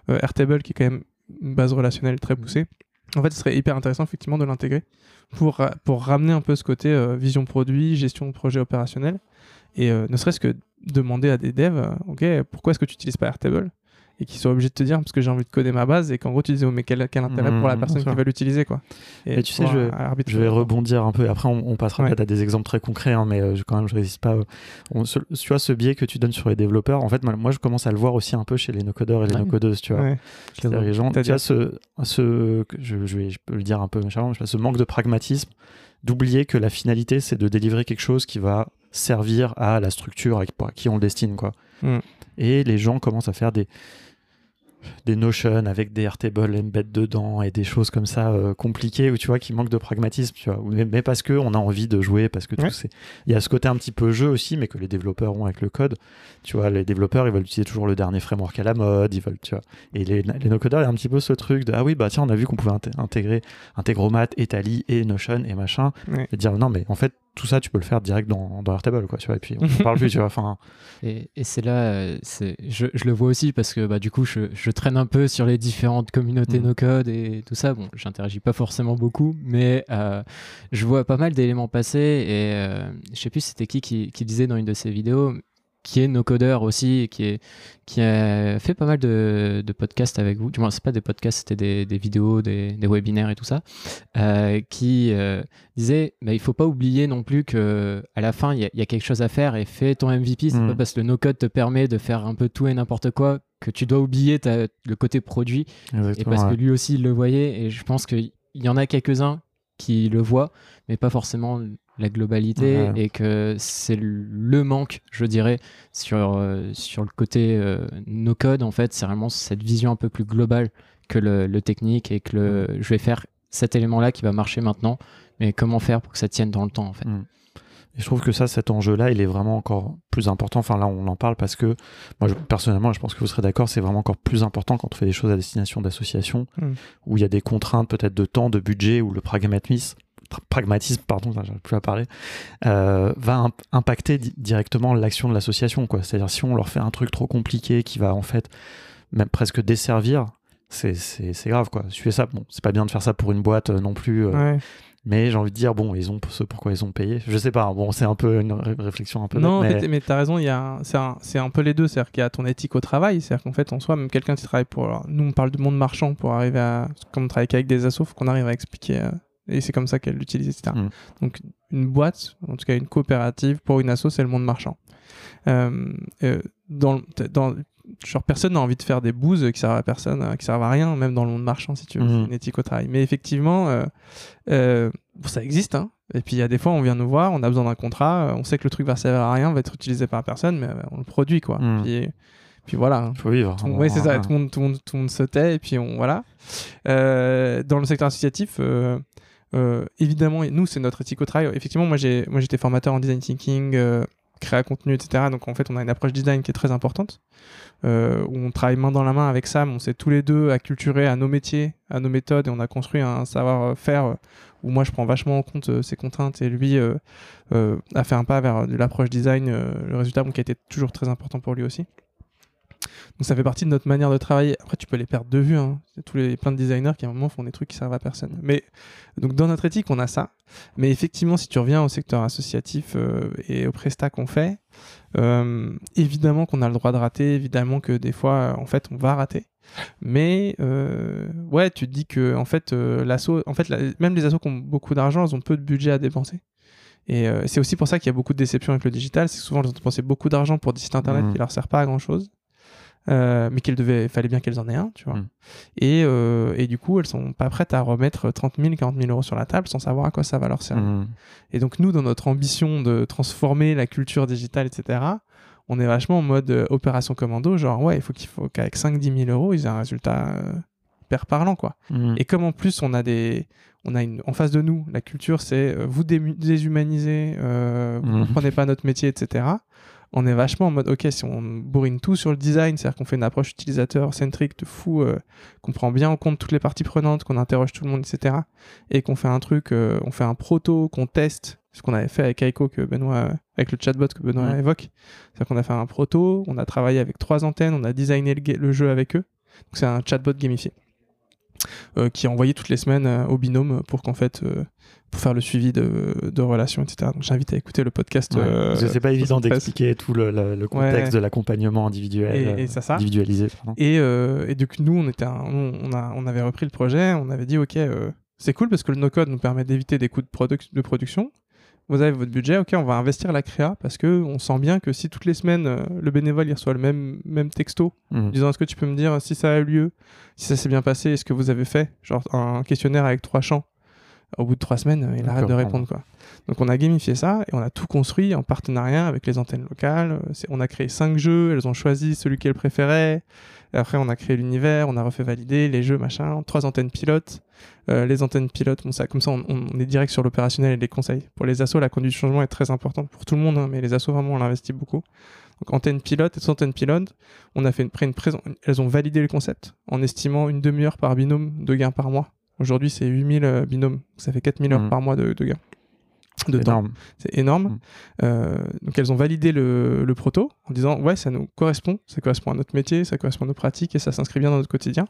euh, Airtable qui est quand même une base relationnelle très poussée. En fait, ce serait hyper intéressant effectivement de l'intégrer pour, ra- pour ramener un peu ce côté euh, vision produit, gestion de projet opérationnel et euh, ne serait-ce que demander à des devs, euh, ok, pourquoi est-ce que tu n'utilises pas Airtable? Et qu'ils soient obligés de te dire parce que j'ai envie de coder ma base et qu'en gros tu disais oh, mais quel, quel intérêt pour la Mhm, personne qui va l'utiliser quoi. Mais tu sais, je. Je vais rebondir un peu. Après, on, on passera Ouais. peut-être à des exemples très concrets, hein, mais euh, je- quand même, je résiste pas. euh, on- ce- tu vois, ce biais que tu donnes sur les développeurs, en fait, moi, je commence à le voir aussi un peu chez les no-codeurs et les Ouais. no-codeuses, tu vois. Ouais. Les gens, tu as ce, je, je vais, je peux le dire un peu ce manque de pragmatisme, d'oublier que la finalité, c'est de délivrer quelque chose qui va servir à la structure qui, à qui on le destine, quoi. Mm. Et les gens commencent à faire des des notions avec des Airtable embed dedans et des choses comme ça euh, compliquées où tu vois qui manquent de pragmatisme tu vois mais, mais parce que on a envie de jouer parce que tout Ouais. c'est il y a ce côté un petit peu jeu aussi mais que les développeurs ont avec le code tu vois les développeurs ils veulent utiliser toujours le dernier framework à la mode ils veulent tu vois et les, les no-codeurs il y a un petit peu ce truc de ah oui bah tiens on a vu qu'on pouvait inté- intégrer Integromat et Tally et Notion et machin Ouais. et dire non mais en fait tout ça tu peux le faire direct dans, dans Airtable quoi tu vois et puis on parle plus tu vois enfin Et, et c'est là, euh, c'est, je, je le vois aussi parce que bah, du coup, je, je traîne un peu sur les différentes communautés Mhm. no-code et tout ça. Bon, j'interagis pas forcément beaucoup, mais euh, je vois pas mal d'éléments passer et euh, je sais plus c'était qui, qui qui disait dans une de ses vidéos qui est no-codeur aussi, et qui, est, qui a fait pas mal de, de podcasts avec vous. Du moins, c'est pas des podcasts, c'était des, des vidéos, des, des webinaires et tout ça, euh, qui euh, disait bah, il faut pas oublier non plus que à la fin, il y, a- il y a quelque chose à faire et fais ton MVP. C'est Mm. pas parce que le no-code te permet de faire un peu tout et n'importe quoi que tu dois oublier ta- le côté produit et exactement, parce ouais. que lui aussi il le voyait et je pense qu'il y en a quelques-uns qui le voient mais pas forcément la globalité Ouais. et que c'est le manque je dirais sur, euh, sur le côté euh, no code en fait c'est vraiment cette vision un peu plus globale que le, le technique et que le, je vais faire cet élément là qui va marcher maintenant mais comment faire pour que ça tienne dans le temps en fait Mm. Et je trouve que ça, cet enjeu-là, il est vraiment encore plus important. Enfin, là, on en parle parce que, moi, je- personnellement, je pense que vous serez d'accord, c'est vraiment encore plus important quand on fait des choses à destination d'associations, Mm. où il y a des contraintes peut-être de temps, de budget, où le pragmatisme, pragmatisme pardon, j'arrive plus à parler, euh, va im- impacter di- directement l'action de l'association. C'est-à-dire, si on leur fait un truc trop compliqué qui va en fait même presque desservir, c'est- grave. quoi. Suivez ça. Bon, c'est pas bien de faire ça pour une boîte euh, non plus. euh, Ouais. mais j'ai envie de dire, bon, ils ont ce pourquoi ils ont payé. Je sais pas, hein, bon, c'est un peu une ré- réflexion un peu. Non, bête, mais, mais... t'as raison, c'est un, un peu les deux. C'est-à-dire qu'il y a ton éthique au travail, c'est-à-dire qu'en fait, en soi, même quelqu'un qui travaille pour. alors, nous, on parle de monde marchand pour arriver à. Comme on travaille qu'avec des assos, faut qu'on arrive à expliquer. Et c'est comme ça qu'elle l'utilise, etc. Mm. Donc, une boîte, en tout cas une coopérative, pour une asso, c'est le monde marchand. Euh, euh, dans, dans, genre, personne n'a envie de faire des bouses qui servent à personne, euh, qui servent à rien, même dans le monde marchand, si tu veux. C'est une éthique au travail. Mais effectivement, ça existe. Hein. Et puis, il y a des fois, on vient nous voir, on a besoin d'un contrat, on sait que le truc va servir à rien, va être utilisé par personne, mais on le produit, quoi. Mhm. Puis, puis voilà. faut vivre. Tout- ouais, c'est ça. Tout le, monde, tout, le monde, tout le monde se tait et puis on voilà. Euh, dans le secteur associatif, euh, euh, évidemment, nous c'est notre éthique au travail. Effectivement, moi j'étais formateur en design thinking euh, créa contenu, etc. Donc en fait, on a une approche design qui est très importante, euh, où on travaille main dans la main avec Sam, on s'est tous les deux acculturés à nos métiers, à nos méthodes, et on a construit un savoir-faire où moi je prends vachement en compte ses contraintes et lui a fait un pas vers l'approche design, le résultat qui a été toujours très important pour lui aussi. Donc ça fait partie de notre manière de travailler. Après, tu peux les perdre de vue. Hein. Tous les plein de designers qui à un moment font des trucs qui servent à personne. Mais donc dans notre éthique, on a ça. Mais effectivement, si tu reviens au secteur associatif euh, et au prestat qu'on fait, euh, évidemment qu'on a le droit de rater. Évidemment que des fois, en fait, on va rater. Mais euh, ouais, tu te dis que en fait, l'assaut, en fait, même les assos qui ont beaucoup d'argent, ils ont peu de budget à dépenser. Et c'est aussi pour ça qu'il y a beaucoup de déceptions avec le digital. C'est souvent ils ont dépensé beaucoup d'argent pour des sites internet mmh. qui leur sert pas à grand chose. Euh, mais qu'il devait, fallait bien qu'elles en aient un, tu vois. Mm. Et, euh, et, du coup, elles sont pas prêtes à remettre 30 000, 40 000 euros sur la table sans savoir à quoi ça va leur servir. Mm. Et donc, nous, dans notre ambition de transformer la culture digitale, etc., on est vachement en mode euh, opération commando, genre, ouais, il faut qu'il faut qu'avec 5-10 000 euros, ils aient un résultat hyper parlant, quoi. Mm. Et comme en plus, on a des. On a une, en face de nous, la culture, c'est vous déshumanisez, vous ne prenez pas notre métier, etc on est vachement en mode, ok, si on bourrine tout sur le design, c'est-à-dire qu'on fait une approche utilisateur-centrique de fou, euh, qu'on prend bien en compte toutes les parties prenantes, qu'on interroge tout le monde, etc. Et qu'on fait un truc, euh, on fait un proto, qu'on teste, ce qu'on avait fait avec Aiko, que Benoît, avec le chatbot que Benoît évoque. C'est-à-dire qu'on a fait un proto, on a travaillé avec trois antennes, on a designé le jeu avec eux. Donc c'est un chatbot gamifié. Euh, qui est envoyé toutes les semaines euh, au binôme pour qu'en fait euh, pour faire le suivi de, de relations, etc. Donc j'invite à écouter le podcast. c'est pas évident d'expliquer tout le, le, contexte de l'accompagnement individuel, et, ça, individualisé. Et, et donc nous, on, était on, a, on avait repris le projet, on avait dit ok, c'est cool parce que le no-code nous permet d'éviter des coûts de, de production vous avez votre budget, ok, on va investir la créa parce que on sent bien que si toutes les semaines euh, le bénévole il reçoit le même, même texto, mmh. disant est-ce que tu peux me dire si ça a eu lieu, si ça s'est bien passé, est-ce que vous avez fait, genre un questionnaire avec trois champs, au bout de trois semaines, il arrête de répondre quoi. Donc on a gamifié ça et on a tout construit en partenariat avec les antennes locales. On a créé cinq jeux, elles ont choisi celui qu'elles préféraient. Et après, on a créé l'univers, on a refait valider les jeux, machin, trois antennes pilotes. Euh, les antennes pilotes, bon, ça, comme ça, on, est direct sur l'opérationnel et les conseils. Pour les assos, la conduite du changement est très importante pour tout le monde, hein, mais les assos, vraiment, on investit beaucoup. Donc, antenne pilote et antennes pilote, on a fait une, une elles ont validé le concept en estimant une demi-heure par binôme de gains par mois. Aujourd'hui, c'est 8000 euh, binômes, ça fait 4000 heures mmh. par mois de, de gains de temps. C'est énorme. Mm. Euh, donc elles ont validé le, le, proto en disant ouais ça nous correspond, ça correspond à notre métier, ça correspond à nos pratiques et ça s'inscrit bien dans notre quotidien.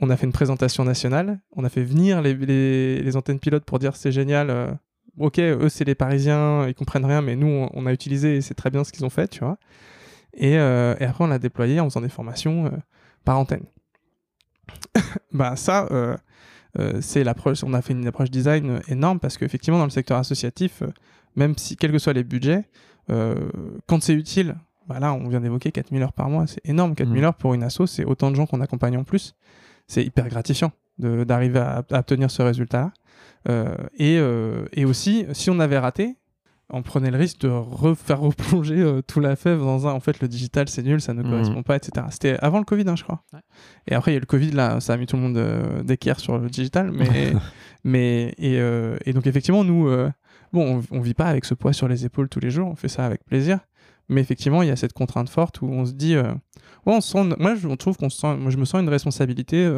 On a fait une présentation nationale, on a fait venir les, les, antennes pilotes pour dire c'est génial. Euh, ok, eux c'est les Parisiens, ils comprennent rien, mais nous on, a utilisé et c'est très bien ce qu'ils ont fait, tu vois. Et, euh, et, après on l'a déployé en faisant des formations par antenne. bah ça c'est l'approche, on a fait une approche design énorme parce qu'effectivement dans le secteur associatif, euh, même si quels que soient les budgets, euh, quand c'est utile, bah là on vient d'évoquer 4000 heures par mois, c'est énorme, 4000 mmh. heures pour une asso, c'est autant de gens qu'on accompagne en plus, c'est hyper gratifiant d'arriver à, obtenir ce résultat-là. et, et aussi, si on avait raté, on prenait le risque de refaire replonger euh, tout la fève dans un en fait le digital c'est nul ça ne mhm. correspond pas etc c'était avant le covid hein, je crois. Et après il y a eu le covid là ça a mis tout le monde euh, d'équerre sur le digital mais mais euh, et, donc effectivement nous bon on, vit pas avec ce poids sur les épaules tous les jours on fait ça avec plaisir mais effectivement il y a cette contrainte forte où on se dit ouais, on sent moi je trouve qu'on sent moi je me sens une responsabilité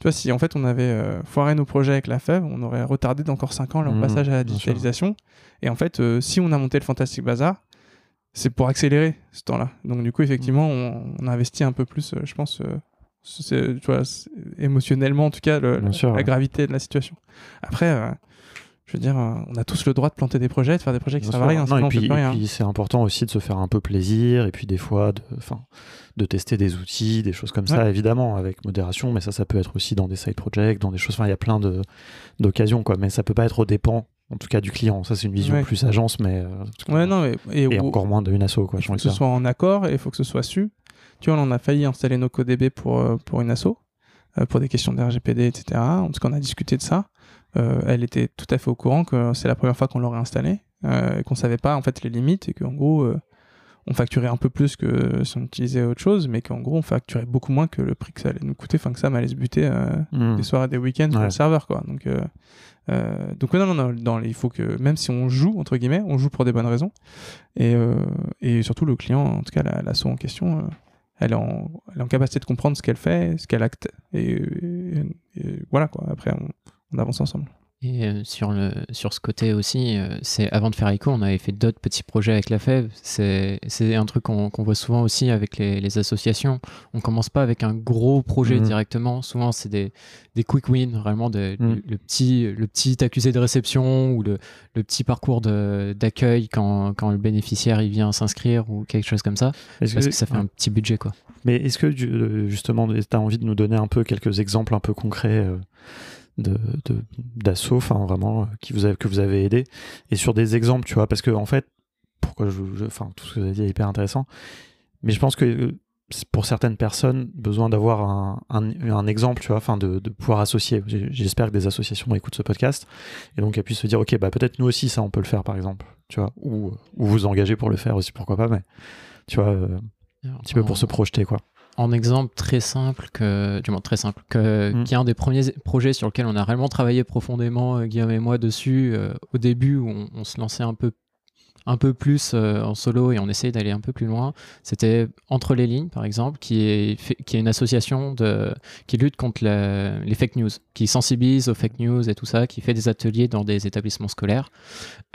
tu vois, si en fait on avait euh, foiré nos projets avec la fève, on aurait retardé d'encore 5 ans leur mmh, passage à la digitalisation. Et en fait, euh, si on a monté le Fantastic Bazar, c'est pour accélérer ce temps-là. Donc du coup, effectivement, mmh. on, a investi un peu plus, euh, je pense, tu vois, émotionnellement en tout cas, la, gravité de la situation. Après, je veux dire, on a tous le droit de planter des projets, de faire des projets qui servent à rien. et puis, c'est important aussi de se faire un peu plaisir, et puis des fois, de, de tester des outils, des choses comme ça, évidemment, avec modération, mais ça, ça peut être aussi dans des side projects, dans des choses, enfin, il y a plein d'occasions, quoi, mais ça peut pas être au dépens, en tout cas, du client. Ça, c'est une vision plus agence, mais. Euh, ouais, non, et, encore moins d'une asso, quoi. Il faut que ce soit en accord, et il faut que ce soit su. Tu vois, on a failli installer nos CodeDB pour, euh, pour une asso, euh, pour des questions de RGPD, etc. En tout cas, on a discuté de ça. Elle était tout à fait au courant que c'est la première fois qu'on l'aurait installé, qu'on savait pas, en fait, les limites, et qu'en gros on facturait un peu plus que si on utilisait autre chose, mais qu'en gros, on facturait beaucoup moins que le prix que ça allait nous coûter. Enfin, que ça m'allait se buter Hmm. des soirs et des week-ends sur le serveur, quoi. Donc, euh, euh, non, non, non, dans les- il faut que, même si on joue, entre guillemets, on joue pour des bonnes raisons. Et, euh, et surtout, le client, en tout cas, la- l'asso en question, euh, elle, est en, elle est en capacité de comprendre ce qu'elle fait, ce qu'elle acte. Et, et- et voilà, quoi. Après, on, on avance ensemble. Et euh, sur, le, sur ce côté aussi, euh, c'est avant de faire ICO, on avait fait d'autres petits projets avec la FEV. C'est c'est un truc qu'on voit souvent aussi avec les, les associations. On commence pas avec un gros projet Mhm. directement. Souvent, c'est des, des quick wins, vraiment Mhm. le, le petit, le petit accusé de réception ou le, le petit parcours de- d'accueil quand, quand le bénéficiaire il vient s'inscrire ou quelque chose comme ça. Parce que- que ça fait ouais. un petit budget. quoi. Mais est-ce que euh, justement, tu as envie de nous donner un peu quelques exemples un peu concrets euh, d'assauts, enfin vraiment, euh, qui vous que vous avez aidé Et sur des exemples, tu vois, parce que en fait, pourquoi je, je- enfin, tout ce que vous avez dit est hyper intéressant, mais je pense que euh, pour certaines personnes, besoin d'avoir un, un, un exemple, tu vois, enfin de, pouvoir associer. J'espère que des associations écoutent ce podcast et donc elles puissent se dire, ok, bah peut-être nous aussi ça, on peut le faire, par exemple, tu vois, ou, ou vous engager pour le faire aussi, pourquoi pas, mais tu vois, euh, un petit peu pour se projeter, quoi. En exemple très simple que du moins très simple que Mm. qui est un des premiers projets sur lequel on a réellement travaillé profondément euh, Guillaume et moi dessus euh, au début où on, on se lançait un peu un peu plus euh, en solo et on essayait d'aller un peu plus loin. C'était entre les lignes par exemple qui est qui est une association de qui lutte contre la- les fake news qui sensibilise aux fake news et tout ça qui fait des ateliers dans des établissements scolaires.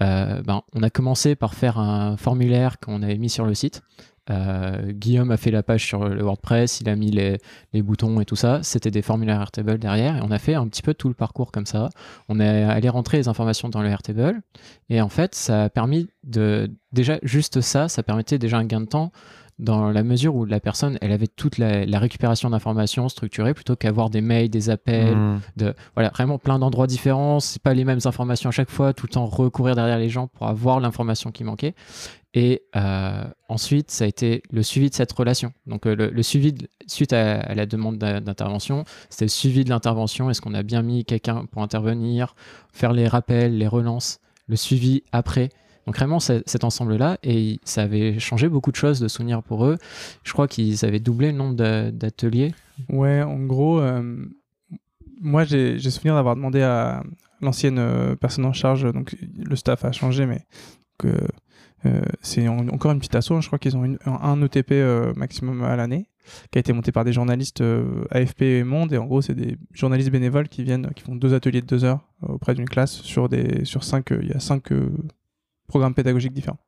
Euh, ben, on a commencé par faire un formulaire qu'on avait mis sur le site euh, Guillaume a fait la page sur le WordPress, il a mis les, les boutons et tout ça. C'était des formulaires Airtable derrière et on a fait un petit peu tout le parcours comme ça. On est allé rentrer les informations dans le Airtable et en fait, ça a permis de. Déjà, juste ça, ça permettait déjà un gain de temps dans la mesure où la personne, elle avait toute la, la récupération d'informations structurée plutôt qu'avoir des mails, des appels, Mm. de voilà vraiment plein d'endroits différents c'est pas les mêmes informations à chaque fois tout le temps recourir derrière les gens pour avoir l'information qui manquait et euh, ensuite ça a été le suivi de cette relation. Donc euh, le, suivi suite à, la demande d'intervention c'était le suivi de l'intervention. Est-ce qu'on a bien mis quelqu'un pour intervenir faire les rappels les relances le suivi après? Donc vraiment cet ensemble là et ça avait changé beaucoup de choses de souvenirs pour eux. Je crois qu'ils avaient doublé le nombre d'a- d'ateliers. Ouais, en gros, euh, moi j'ai souvenir d'avoir demandé à l'ancienne personne en charge, donc le staff a changé, mais que c'est en- encore une petite asso, hein, je crois qu'ils ont un, ETP euh, maximum à l'année, qui a été monté par des journalistes euh, AFP et Monde, et en gros c'est des journalistes bénévoles qui viennent, qui font deux ateliers de deux heures euh, auprès d'une classe sur des sur cinq, euh, il y a cinq euh, programmes pédagogiques différents.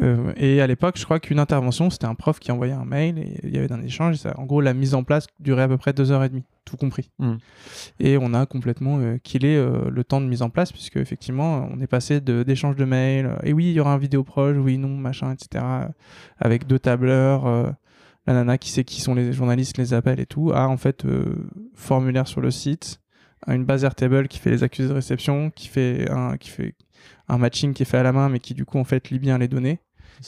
Euh, et à l'époque, je crois qu'une intervention, c'était un prof qui envoyait un mail et il y avait un échange. Et ça, en gros, la mise en place durait à peu près deux heures et demie, tout compris. Mm. Et on a complètement euh, killé euh, le temps de mise en place, puisque effectivement, on est passé de- d'échanges de, mails. euh, et oui, il y aura un vidéo proche, oui, non, machin, etc. avec deux tableurs. la nana qui sait qui sont les journalistes, les appels et tout, à en fait euh, formulaire sur le site, à une base Airtable qui fait les accusés de réception, qui fait un, qui fait un matching qui est fait à la main, mais qui du coup en fait lit bien les données,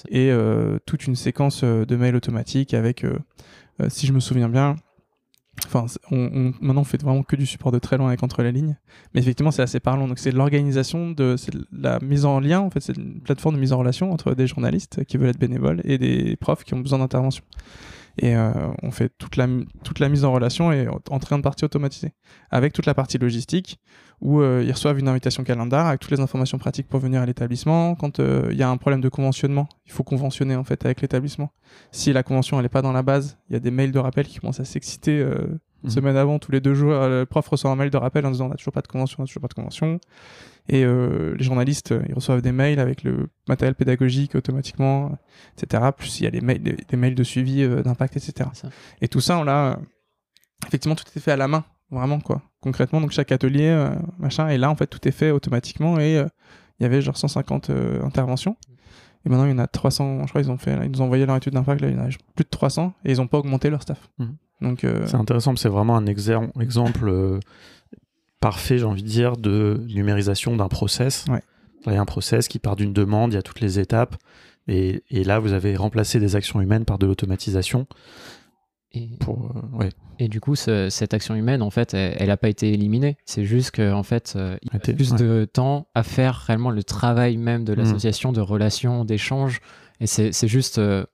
et euh, toute une séquence euh, de mails automatiques avec, euh, si je me souviens bien, enfin on, on- maintenant on fait vraiment que du support de très loin avec entre les lignes, mais effectivement c'est assez parlant. Donc c'est l'organisation de c'est de la mise en lien, en fait c'est une plateforme de mise en relation entre des journalistes qui veulent être bénévoles et des profs qui ont besoin d'intervention. Et euh, on fait toute la, toute la mise en relation et en train de partie automatisée. Avec toute la partie logistique, où euh, ils reçoivent une invitation calendar avec toutes les informations pratiques pour venir à l'établissement. Quand euh, il y a un problème de conventionnement, il faut conventionner en fait avec l'établissement. Si la convention elle est pas dans la base, il y a des mails de rappel qui commencent à s'exciter euh, une Mhm. semaine avant, tous les deux jours. euh, le prof reçoit un mail de rappel en disant on n'a toujours pas de convention, on n'a toujours pas de convention. Et euh, les journalistes, euh, ils reçoivent des mails avec le matériel pédagogique automatiquement, etc. Plus il y a les mails, des, des mails de suivi euh, d'impact, etc. Ça. Et tout ça, on l'a. euh, effectivement, tout est fait à la main, vraiment, quoi. Concrètement, donc chaque atelier, euh, machin, et là, en fait, tout est fait automatiquement et euh, il y avait genre 150 euh, interventions. Et maintenant, il y en a 300, je crois, ils, ont fait, ils nous ont envoyé leur étude d'impact, là, il y en a plus de 300 et ils n'ont pas augmenté leur staff. Mhm. Donc, euh, C'est intéressant, c'est vraiment un exer- exemple euh, parfait, j'ai envie de dire, de numérisation d'un process. Ouais. Il y a un process qui part d'une demande, il y a toutes les étapes. Et, et là, vous avez remplacé des actions humaines par de l'automatisation. et, Pour, euh, ouais. Et du coup, ce- cette action humaine, en fait, elle n'a pas été éliminée. C'est juste qu'en fait, euh, il y a Été- plus ouais. de temps à faire réellement le travail même de Mm. l'association, de relations, d'échanges. Et c'est juste, euh,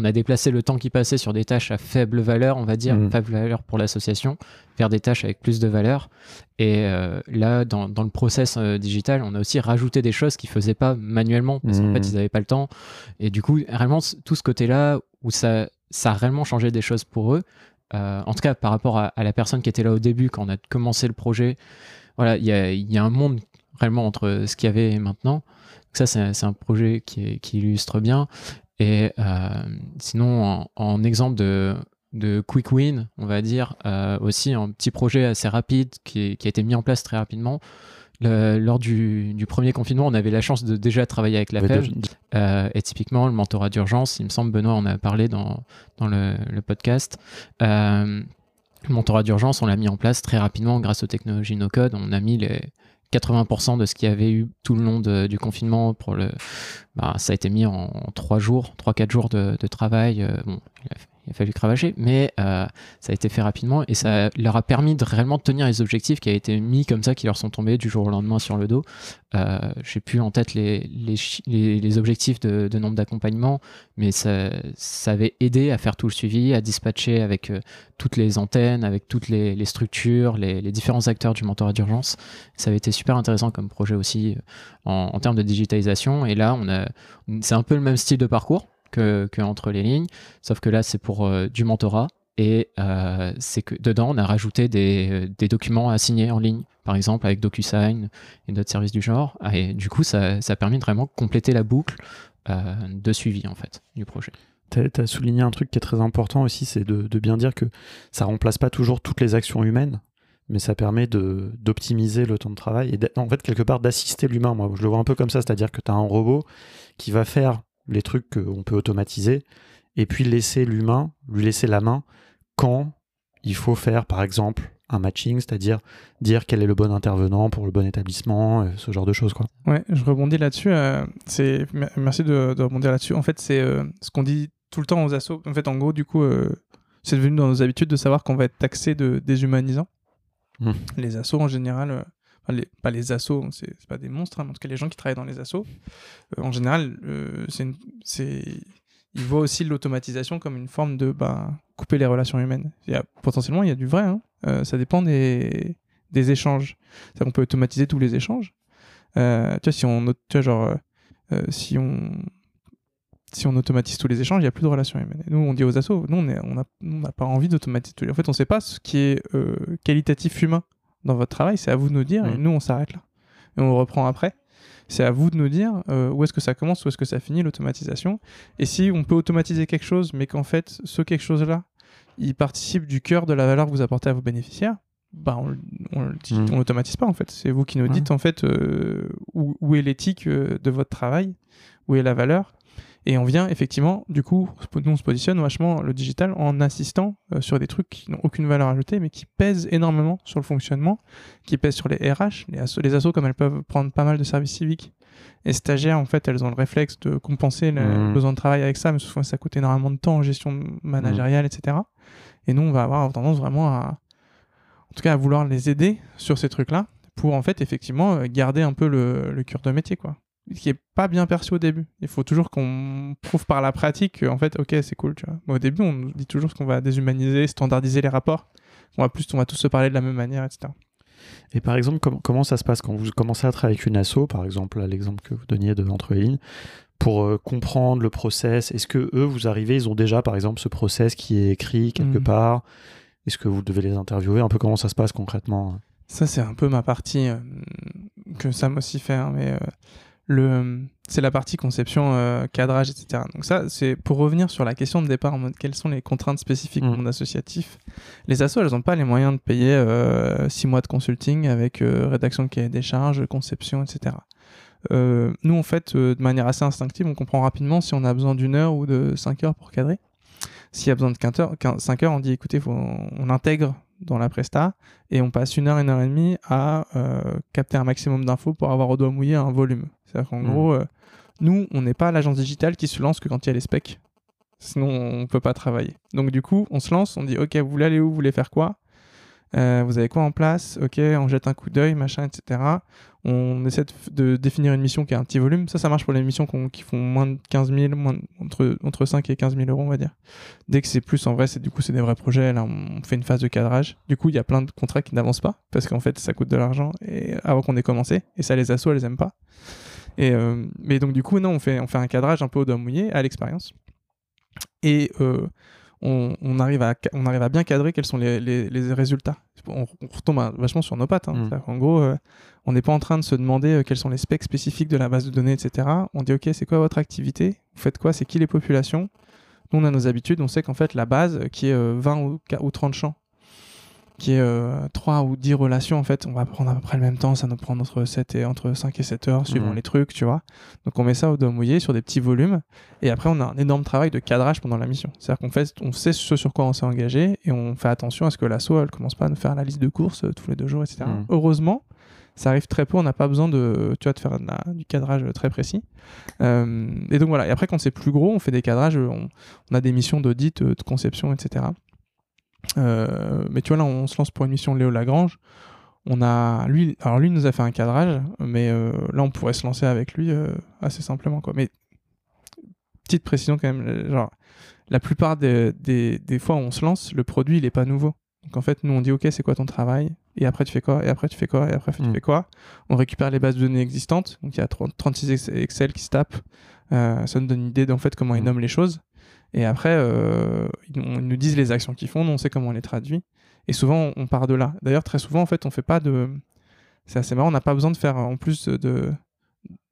on a déplacé le temps qui passait sur des tâches à faible valeur, on va dire, Mm. faible valeur pour l'association, vers des tâches avec plus de valeur. Et euh, là, dans, dans le process euh, digital, on a aussi rajouté des choses qu'ils faisaient pas manuellement, parce qu'en Mm. fait, ils n'avaient pas le temps. Et du coup, réellement, tout ce côté-là, où ça, ça a réellement changé des choses pour eux, euh, en tout cas par rapport à, à la personne qui était là au début, quand on a commencé le projet, voilà, il y a, il y a un monde réellement entre ce qu'il y avait et maintenant. Donc ça, c'est un projet qui illustre bien. Et euh, sinon, en, en exemple de, de quick win, on va dire, euh, aussi un petit projet assez rapide qui, qui a été mis en place très rapidement. Le- lors du, du premier confinement, on avait la chance de déjà travailler avec la de- Euh, et typiquement, le mentorat d'urgence, il me semble, Benoît en a parlé dans, dans le, le podcast. Euh, le mentorat d'urgence, on l'a mis en place très rapidement grâce aux technologies no-code. On a mis les 80% de ce qu'il y avait eu tout le long du confinement pour le. bah, ça a été mis en, en 3 jours, 3-4 jours de, travail. Euh, bon, il a fallu cravacher, mais euh, ça a été fait rapidement et ça leur a permis de réellement tenir les objectifs qui avaient été mis comme ça, qui leur sont tombés du jour au lendemain sur le dos. Euh, J'ai plus en tête les, les, les- objectifs de, nombre d'accompagnements, mais ça, ça avait aidé à faire tout le suivi, à dispatcher avec euh, toutes les antennes, avec toutes les, structures, les, différents acteurs du mentorat d'urgence. Ça avait été super intéressant comme projet aussi euh, en, termes de digitalisation. Et là, c'est un peu le même style de parcours que, entre les lignes, sauf que là, c'est pour euh, du mentorat. Et euh, c'est que dedans, on a rajouté des, euh, des documents à signer en ligne, par exemple avec DocuSign et d'autres services du genre. Ah, Et du coup, ça, ça a permis de vraiment compléter la boucle de suivi en fait du projet. Tu as souligné un truc qui est très important aussi, c'est de, bien dire que ça remplace pas toujours toutes les actions humaines, mais ça permet d'optimiser le temps de travail et en fait quelque part d'assister l'humain. Moi, je le vois un peu comme ça, c'est-à-dire que tu as un robot qui va faire les trucs qu'on peut automatiser et puis laisser l'humain, lui laisser la main quand il faut faire par exemple un matching, c'est-à-dire dire quel est le bon intervenant pour le bon établissement, ce genre de choses quoi. Ouais, je rebondis là-dessus. euh, c'est merci de, de rebondir là-dessus. En fait, c'est euh, ce qu'on dit tout le temps aux assos. En fait, en gros, du coup, euh, c'est devenu dans nos habitudes de savoir qu'on va être taxé de déshumanisant. Hmm. Les assos en général, pas les assos, c'est c'est pas des monstres, hein, mais en tout cas les gens qui travaillent dans les assos, euh, en général, euh, c'est ils voient aussi l'automatisation comme une forme de bah, couper les relations humaines. Il y a, potentiellement, il y a du vrai. hein. Euh, ça dépend des, échanges. Qu'on peut automatiser tous les échanges. Euh, tu vois, si on, tu vois, genre, si on, si on automatise tous les échanges, il n'y a plus de relations humaines. Nous, on dit aux assos, nous, on on n'a on pas envie d'automatiser tous les. En fait, on ne sait pas ce qui est qualitatif humain dans votre travail. C'est à vous de nous dire. Et Mm. nous, on s'arrête là. Et on reprend après. C'est à vous de nous dire euh, où est-ce que ça commence, où est-ce que ça finit l'automatisation. Et si on peut automatiser quelque chose, mais qu'en fait, ce quelque chose-là, il participe du cœur de la valeur que vous apportez à vos bénéficiaires, bah on, Mm. on l'automatise pas en fait. C'est vous qui nous Ouais. dites en fait euh, où, où est l'éthique euh, de votre travail, où est la valeur. Et on vient effectivement, du coup, nous on se positionne vachement le digital en insistant euh, sur des trucs qui n'ont aucune valeur ajoutée, mais qui pèsent énormément sur le fonctionnement, qui pèsent sur les RH, les assos, les assos comme elles peuvent prendre pas mal de services civiques. Et stagiaires, en fait, elles ont le réflexe de compenser le Mhm. besoin de travail avec ça, mais souvent ça coûte énormément de temps en gestion managériale, etc. Et nous, on va avoir tendance vraiment à, en tout cas, à vouloir les aider sur ces trucs-là pour, en fait, effectivement, euh, garder un peu le, le cœur de métier, quoi. Qui est pas bien perçu au début. Il faut toujours qu'on prouve par la pratique que, en fait, ok, c'est cool, tu vois. Mais au début, on nous dit toujours qu'on va déshumaniser, standardiser les rapports. On va plus, on va tous se parler de la même manière, etc. Et par exemple, com- comment ça se passe quand vous commencez à travailler avec une asso, par exemple, à l'exemple que vous donniez de Entre lignes, pour euh, comprendre le process? Est-ce que eux, vous arrivez, ils ont déjà, par exemple, ce process qui est écrit quelque Mhm. part? Est-ce que vous devez les interviewer? Un peu comment ça se passe concrètement? Ça, c'est un peu ma partie euh, que Sam aussi fait, hein, mais euh, le, c'est la partie conception, euh, cadrage, etc. Donc ça, c'est pour revenir sur la question de départ en mode quelles sont les contraintes spécifiques Mm. du monde associatif? Les assos, elles n'ont pas les moyens de payer 6 mois de consulting avec euh, rédaction de cahier des charges, conception, etc. Euh, nous, en fait, euh, de manière assez instinctive, on comprend rapidement si on a besoin d'une heure ou de 5 heures pour cadrer. S'il y a besoin de 15 heures, 15 5 heures, on dit écoutez, faut, on intègre dans la presta et on passe une heure, une heure et demie à euh, capter un maximum d'infos pour avoir au doigt mouillé un volume. C'est-à-dire qu'en Mhm. gros, euh, nous, on n'est pas l'agence digitale qui se lance que quand il y a les specs. Sinon, on peut pas travailler. Donc du coup, on se lance, on dit ok, vous voulez aller où, vous voulez faire quoi? Euh, vous avez quoi en place? Ok, on jette un coup d'œil, machin, etc. On essaie de, de définir une mission qui a un petit volume. Ça, ça marche pour les missions qui font moins de 15 000, moins de- entre, entre 5 et 15 000 euros, on va dire. Dès que c'est plus, en vrai, c'est du coup, c'est des vrais projets. Là, on fait une phase de cadrage. Du coup, il y a plein de contrats qui n'avancent pas parce qu'en fait, ça coûte de l'argent et avant qu'on ait commencé. Et ça, les assos, elles aiment pas. Et, euh, mais donc, du coup, non, on fait, on fait un cadrage un peu au doigt mouillé à l'expérience. Et euh, on, on arrive à, on arrive à bien cadrer quels sont les, les- les résultats. On, on retombe à- vachement sur nos pattes. hein. Mm. Qu'en gros, euh, on n'est pas en train de se demander euh, quels sont les specs spécifiques de la base de données, etc. On dit, OK, c'est quoi votre activité? Vous faites quoi? C'est qui les populations? Nous, on a nos habitudes. On sait qu'en fait, la base, euh, qui est euh, 20 ou, qua- ou 30 champs, qui est euh, 3 ou 10 relations, en fait, on va prendre à peu près le même temps. Ça nous prend entre, 7 et, entre 5 et 7 heures, suivant Mhm. les trucs, tu vois. Donc, on met ça au doigt mouillé sur des petits volumes. Et après, on a un énorme travail de cadrage pendant la mission. C'est-à-dire qu'on fait, on sait ce sur quoi on s'est engagé et on fait attention à ce que l'assaut, elle commence pas à nous faire la liste de courses euh, tous les deux jours, etc. Mhm. Heureusement, ça arrive très peu. On n'a pas besoin de, tu vois, de faire de du cadrage très précis. Euh, et donc voilà. Et après, quand c'est plus gros, on fait des cadrages. On, a des missions d'audit, euh, de conception, etc. Euh, mais tu vois, là, on se lance pour une mission Léo Lagrange. On a, lui, alors lui nous a fait un cadrage, mais là, on pourrait se lancer avec lui assez simplement, quoi. Mais petite précision quand même, genre, la plupart des, des, fois où on se lance, le produit, il est pas nouveau. Donc en fait, nous, on dit, OK, c'est quoi ton travail? Et après, tu fais quoi? Et après, tu fais quoi? Et après, tu Mm. fais quoi? On récupère les bases de données existantes. Donc il y a 30 36 ex- Excel qui se tapent. Euh, ça nous donne une idée d'en fait comment ils Mm. nomment les choses. Et après, euh, ils, nous- ils nous disent les actions qu'ils font, on sait comment on les traduit. Et souvent, on part de là. D'ailleurs, très souvent, en fait, on fait pas de. C'est assez marrant, on n'a pas besoin de faire en plus de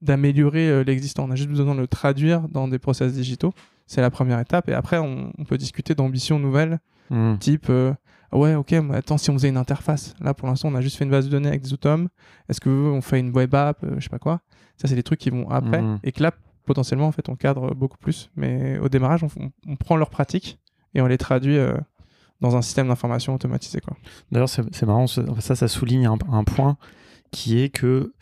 d'améliorer euh, l'existant. On a juste besoin de le traduire dans des process digitaux. C'est la première étape. Et après, on, on peut discuter d'ambitions nouvelles, Mhm. type euh, ouais, ok, mais attends, si on faisait une interface. Là, pour l'instant, on a juste fait une base de données avec des atomes. Est-ce que on fait une web app, euh, je sais pas quoi. Ça, c'est des trucs qui vont après. Mhm. Et que là, potentiellement, en fait, on cadre beaucoup plus. Mais au démarrage, on, on- on prend leurs pratiques et on les traduit euh, dans un système d'information automatisé. D'ailleurs, c'est marrant, ça, ça, ça souligne un, un point qui est que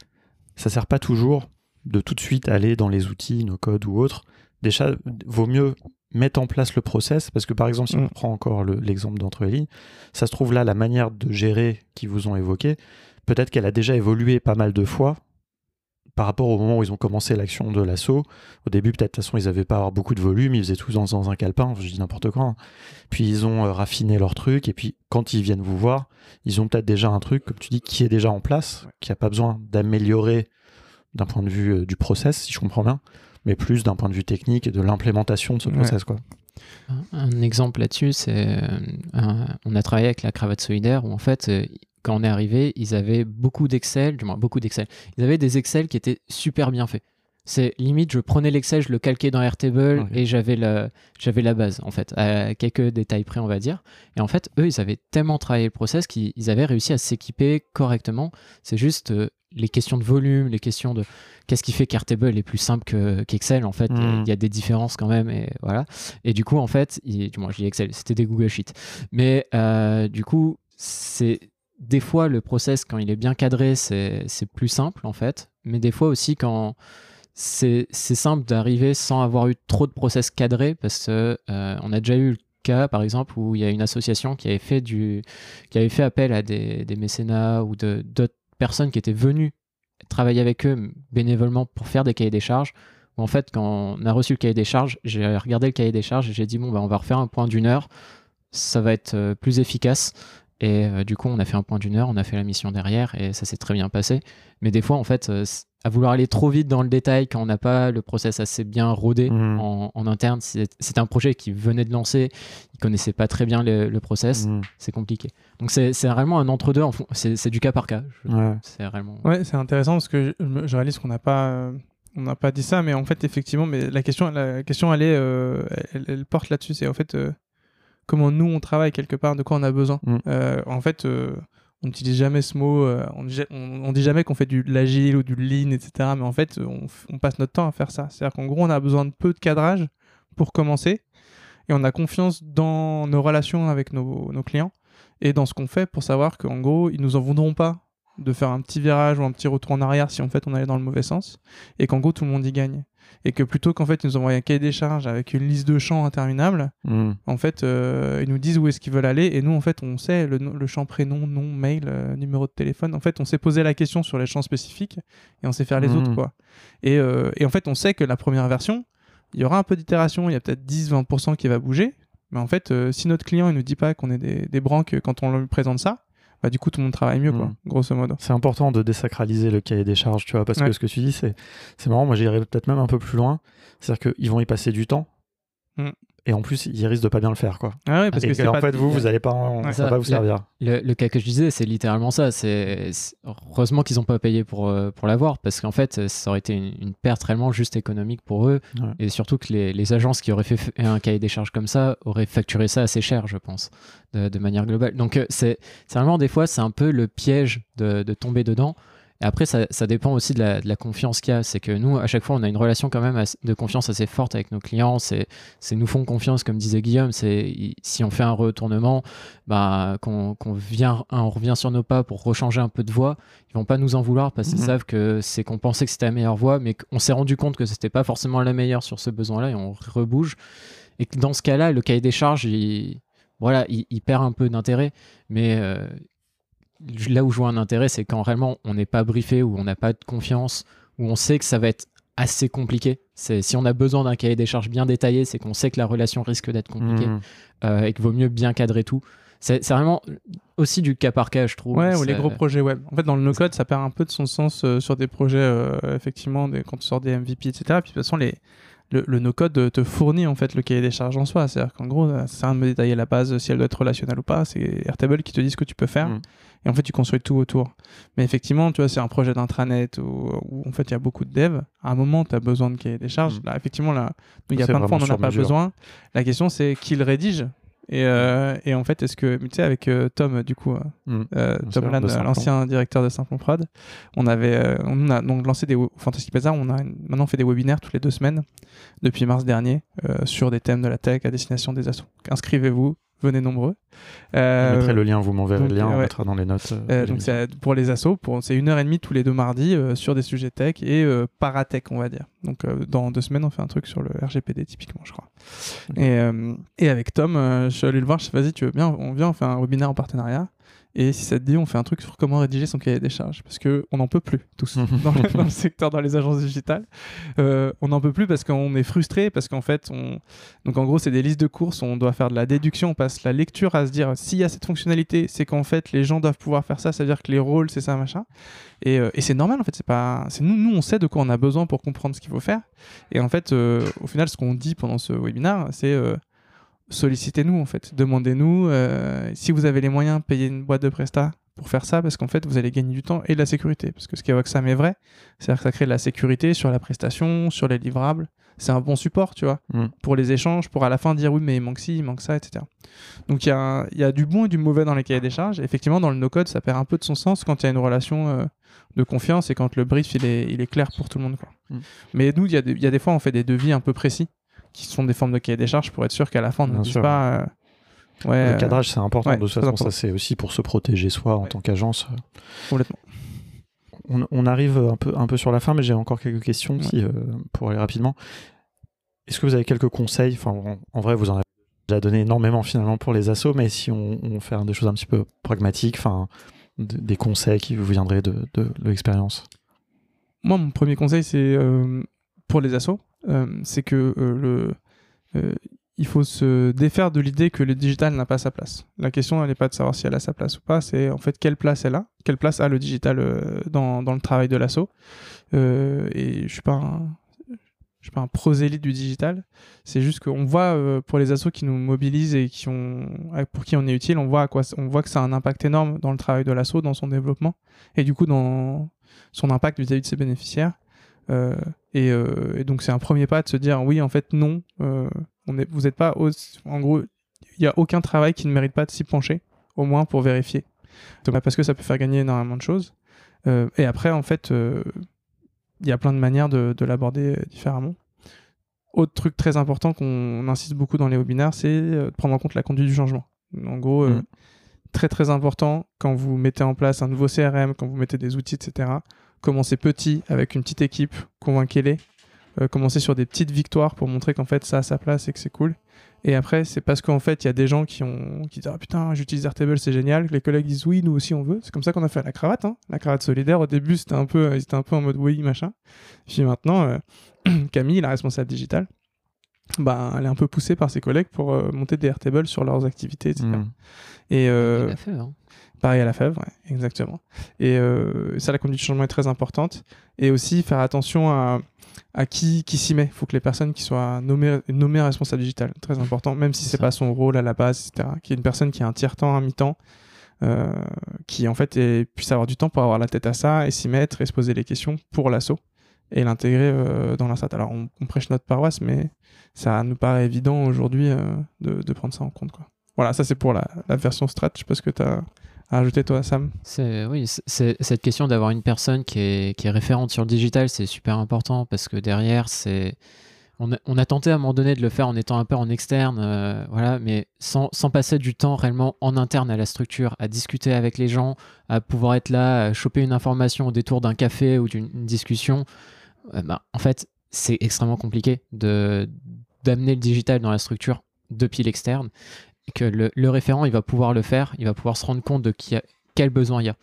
ça sert pas toujours de tout de suite aller dans les outils, nos codes ou autres. Déjà, vaut mieux mettre en place le process parce que par exemple, si Mm. on prend encore le- l'exemple d'entre les lignes, ça se trouve là, la manière de gérer qu'ils vous ont évoqué, peut-être qu'elle a déjà évolué pas mal de fois par rapport au moment où ils ont commencé l'action de l'assaut. Au début, peut-être, de toute façon, ils n'avaient pas avoir beaucoup de volume, ils faisaient tout dans, dans un calepin, je dis n'importe quoi. hein. Puis ils ont euh, raffiné leur truc, et puis quand ils viennent vous voir, ils ont peut-être déjà un truc, comme tu dis, qui est déjà en place, qui n'a pas besoin d'améliorer d'un point de vue euh, du process, si je comprends bien, mais plus d'un point de vue technique et de l'implémentation de ce Ouais. process. Quoi. Un, exemple là-dessus, c'est euh, on a travaillé avec la cravate solidaire où en fait, euh, quand on est arrivé, ils avaient beaucoup d'Excel, du moins beaucoup d'Excel. Ils avaient des Excel qui étaient super bien faits. C'est limite, je prenais l'Excel, je le calquais dans Airtable et j'avais la, j'avais la base en fait, à quelques détails près, on va dire. Et en fait, eux, ils avaient tellement travaillé le process qu'ils ils avaient réussi à s'équiper correctement. C'est juste euh, les questions de volume, les questions de qu'est-ce qui fait qu'Airtable est plus simple que- qu'Excel. en fait, il y a- Mhm. il y a des différences quand même et voilà. Et du coup, en fait, il- du moins, je dis Excel, c'était des Google Sheets. Mais euh, du coup, c'est des fois le process quand il est bien cadré, c'est c'est plus simple en fait. Mais des fois aussi quand c'est simple d'arriver sans avoir eu trop de process cadrés parce que euh, on a déjà eu le cas par exemple où il y a une association qui avait fait du qui avait fait appel à des, des mécénats ou d'autres personnes qui étaient venues travailler avec eux bénévolement pour faire des cahiers des charges. Où en fait quand on a reçu le cahier des charges j'ai regardé le cahier des charges et j'ai dit bon bah on va refaire un point d'une heure. Ça va être euh, plus efficace et euh, du coup on a fait un point d'une heure on a fait la mission derrière et ça s'est très bien passé mais des fois en fait euh, à vouloir aller trop vite dans le détail quand on n'a pas le process assez bien rodé Mhm. en, en interne c'est- c'était un projet qui venait de lancer ils connaissaient pas très bien le, le process Mhm. c'est compliqué donc c'est vraiment un entre deux c'est du cas par cas Ouais. c'est vraiment Ouais, c'est intéressant parce que je, réalise qu'on n'a pas, on n'a pas dit ça, mais en fait, effectivement, mais la question, la question, elle est, euh, elle, elle porte là-dessus. C'est en fait euh, comment nous on travaille quelque part, de quoi on a besoin. Mm. Euh, en fait, euh, on n'utilise jamais ce mot. euh, on, on, on dit jamais qu'on fait du de l'agile ou du lean, etc. Mais en fait, on passe notre temps à faire ça. C'est-à-dire qu'en gros, on a besoin de peu de cadrage pour commencer, et on a confiance dans nos relations avec nos, nos clients et dans ce qu'on fait pour savoir qu'en gros, ils nous en voudront pas de faire un petit virage ou un petit retour en arrière si en fait on allait dans le mauvais sens et qu'en gros tout le monde y gagne. Et que plutôt qu'en fait ils nous envoient un cahier des charges avec une liste de champs interminable, Hmm. en fait euh, ils nous disent où est-ce qu'ils veulent aller et nous en fait on sait le, champ prénom, nom, mail, euh, numéro de téléphone. En fait on s'est posé la question sur les champs spécifiques et on sait faire les Mhm. autres quoi. Et, euh, et en fait on sait que la première version, il y aura un peu d'itération, il y a peut-être 10-20% qui va bouger, mais en fait si notre client il nous dit pas qu'on est des, des branques quand on lui présente ça, bah du coup tout le monde travaille mieux quoi, Mhm. grosso modo. C'est important de désacraliser le cahier des charges, tu vois, parce Ouais. que ce que tu dis, c'est c'est marrant. Moi, j'irais peut-être même un peu plus loin. C'est-à-dire qu'ils vont y passer du temps. Mm. Et en plus, ils risquent de pas bien le faire, quoi. Ah ouais, parce et que que, en pas fait, vous, vous allez pas, en- Ouais. ça va Ça, pas vous servir. Le, le cas que je disais, c'est littéralement ça. C'est heureusement qu'ils n'ont pas payé pour, euh, pour l'avoir, parce qu'en fait, ça aurait été une, une perte réellement juste économique pour eux, Ouais. et surtout que les, les agences qui auraient fait un cahier des charges comme ça auraient facturé ça assez cher, je pense, de, de manière globale. Donc euh, c'est c'est vraiment des fois, c'est un peu le piège de, de tomber dedans. Et après, ça, ça dépend aussi de la, de la confiance qu'il y a. C'est que nous, à chaque fois, on a une relation quand même de confiance assez forte avec nos clients. C'est nous font confiance, comme disait Guillaume. C'est si on fait un retournement, bah, qu'on vient, on revient sur nos pas pour rechanger un peu de voix, ils vont pas nous en vouloir parce qu'ils Mhm. savent que c'est qu'on pensait que c'était la meilleure voie, mais qu'on s'est rendu compte que c'était pas forcément la meilleure sur ce besoin-là et on rebouge. Et que dans ce cas-là, le cahier des charges, il, voilà, il, il perd un peu d'intérêt. Mais euh, là où je vois un intérêt, c'est quand réellement on n'est pas briefé, ou on n'a pas de confiance, où on sait que ça va être assez compliqué. C'est si on a besoin d'un cahier des charges bien détaillé, c'est qu'on sait que la relation risque d'être compliquée Mhm. euh, et qu'il vaut mieux bien cadrer tout. C'est vraiment aussi du cas par cas, je trouve. Ouais, ou les gros projets web. En fait, dans le no-code, ça perd un peu de son sens euh, sur des projets, euh, effectivement, des, quand tu sors des MVP, etc. Puis de toute façon, les, le, le no-code euh, te fournit en fait le cahier des charges en soi. C'est-à-dire qu'en gros, euh, ça me détailler la base, si elle doit être relationnelle ou pas. C'est Airtable qui te dit ce que tu peux faire. Mm. Et en fait, tu construis tout autour. Mais effectivement, tu vois, c'est un projet d'intranet où, où en fait, il y a beaucoup de devs. À un moment, tu as besoin de cahier des charges. Mm. Là, effectivement, là, il y a plein de fois, on n'en a pas mesure. besoin. La question, c'est qui le rédige et, euh, et en fait, est-ce que, tu sais, avec euh, Tom, du coup, euh, Bien Tom l'ancien directeur de Simplon Prod, on avait, on a donc lancé des Fantastic Bazaar. On a une- maintenant fait des webinaires toutes les deux semaines depuis mars dernier sur des thèmes de la tech à destination des assos. Inscrivez-vous, venez nombreux. Je Euh, mettrai le lien, vous m'enverrez donc, le lien, on ouais. mettra dans les notes. euh, euh, donc c'est pour les assos, pour c'est une heure et demie tous les deux mardis euh, sur des sujets tech et euh, paratech on va dire. Donc euh, dans deux semaines on fait un truc sur le RGPD typiquement je crois. Et, euh, et avec Tom, euh, je suis allé le voir, je sais vas-y tu veux bien, on vient, on fait un webinaire en partenariat. Et si ça te dit, on fait un truc sur comment rédiger son cahier des charges. Parce qu'on n'en peut plus, tous, dans le, dans le secteur, dans les agences digitales. Euh, on n'en peut plus parce qu'on est frustré, parce qu'en fait, on... donc en gros, c'est des listes de courses, on doit faire de la déduction, on passe la lecture à se dire, s'il y a cette fonctionnalité, c'est qu'en fait, les gens doivent pouvoir faire ça, ça veut dire que les rôles, c'est ça, machin. Et, euh, et c'est normal, en fait, c'est pas... nous, nous, on sait de quoi on a besoin pour comprendre ce qu'il faut faire. Et en fait, euh, au final, ce qu'on dit pendant ce webinaire, c'est... sollicitez-nous en fait, demandez-nous euh, si vous avez les moyens, payez une boîte de presta pour faire ça parce qu'en fait vous allez gagner du temps et de la sécurité parce que ce Sam est vrai, c'est-à-dire que ça crée de la sécurité sur la prestation, sur les livrables, c'est un bon support tu vois, Mm. pour les échanges, pour à la fin dire oui mais il manque ci, il manque ça, etc. Donc il y, a y du bon et du mauvais dans les cahiers des charges, effectivement dans le no-code ça perd un peu de son sens quand il y a une relation euh, de confiance et quand le brief il est, il est clair pour tout le monde quoi. Mm. Mais nous y, il y a des fois on fait des devis un peu précis qui sont des formes de cahier des charges pour être sûr qu'à la fin on ne dise sûr. pas euh, ouais, Le cadrage, c'est important. ouais, de toute façon, important. ça, c'est aussi pour se protéger soi en Ouais. tant qu'agence. complètement. On, on arrive un peu, un peu sur la fin, mais j'ai encore quelques questions si, euh, pour aller rapidement. Est-ce que vous avez quelques conseils? Enfin, en, en vrai, vous en avez déjà donné énormément finalement pour les assos, mais si on, on fait des choses un petit peu pragmatiques, enfin, des conseils qui vous viendraient de, de, de l'expérience? Moi, mon premier conseil, c'est euh, pour les assos, euh, c'est que euh, le, euh, il faut se défaire de l'idée que le digital n'a pas sa place. La question, n'est pas de savoir si elle a sa place ou pas, c'est en fait quelle place elle a, quelle place a le digital euh, dans, dans le travail de l'asso. Euh, et je suis pas un, je suis pas un prosélyte du digital. C'est juste qu'on voit euh, pour les assos qui nous mobilisent et qui ont, pour qui on est utile, on voit, à quoi, on voit que ça a un impact énorme dans le travail de l'asso, dans son développement et du coup dans son impact vis-à-vis de ses bénéficiaires. Euh, et, euh, et donc c'est un premier pas de se dire oui en fait non, euh, on est, vous n'êtes pas aussi- en gros il n'y a aucun travail qui ne mérite pas de s'y pencher au moins pour vérifier Donc, parce que ça peut faire gagner énormément de choses. Euh, et après en fait il y a plein de manières de, de l'aborder différemment. Autre truc très important qu'on insiste beaucoup dans les webinaires, c'est de prendre en compte la conduite du changement. En gros, Mm. très très important quand vous mettez en place un nouveau CRM, quand vous mettez des outils, etc. Commencez petit avec une petite équipe, convainquez-les. euh, commencer sur des petites victoires pour montrer qu'en fait ça a sa place et que c'est cool. Et après, c'est parce qu'en fait, il y a des gens qui ont qui disent ah putain, j'utilise Airtable, c'est génial. Que les collègues disent oui, nous aussi on veut. C'est comme ça qu'on a fait la cravate. Hein. La cravate solidaire. Au début, c'était un peu, ils étaient un peu en mode oui machin. Puis maintenant, euh, Camille, la responsable digitale, bah, elle est un peu poussée par ses collègues pour euh, monter des Airtables sur leurs activités, etc. Et euh, Il a fait, hein. Pareil à la fève, ouais, exactement. Et euh, ça, la conduite du changement est très importante. Et aussi faire attention à, à qui, qui s'y met. Il faut que les personnes qui soient nommées, nommées responsable digital, très important, même si C'est pas son rôle à la base, etc. Qu'il y ait une personne qui a un tiers-temps, un mi-temps, euh, qui en fait est- puisse avoir du temps pour avoir la tête à ça et s'y mettre et se poser les questions pour l'assaut et l'intégrer euh, dans l'instat. Alors on, on prêche notre paroisse, mais ça nous paraît évident aujourd'hui euh, de, de prendre ça en compte. Quoi. Voilà, ça c'est pour la, la version strat. Je sais pas ce que tu as à ajouter toi, Sam? Oui, cette question d'avoir une personne qui est, référente sur le digital, c'est super important parce que derrière, c'est on a, tenté à un moment donné de le faire en étant un peu en externe, euh, voilà, mais sans, passer du temps réellement en interne à la structure, à discuter avec les gens, à pouvoir être là, à choper une information au détour d'un café ou d'une une discussion. euh, bah, en fait, c'est extrêmement compliqué d'amener le digital dans la structure depuis l'externe que le, le référent il va pouvoir le faire, il va pouvoir se rendre compte de qui a, quel besoin il y a.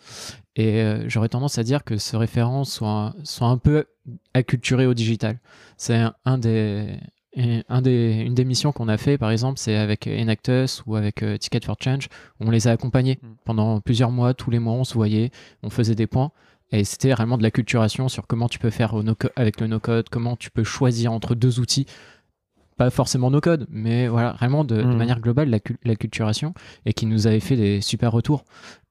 Et euh, j'aurais tendance à dire que ce référent soit, soit un peu acculturé au digital. C'est un, un des, un des, une des missions qu'on a fait, par exemple, c'est avec Enactus ou avec euh, Ticket for Change, on les a accompagnés Mm. pendant plusieurs mois, tous les mois, on se voyait, on faisait des points. Et c'était vraiment de l'acculturation sur comment tu peux faire au no avec le no-code, comment tu peux choisir entre deux outils pas forcément no code, mais voilà, vraiment de, de Mhm. manière globale, la, cul- la culturation, et qui nous avait fait des super retours,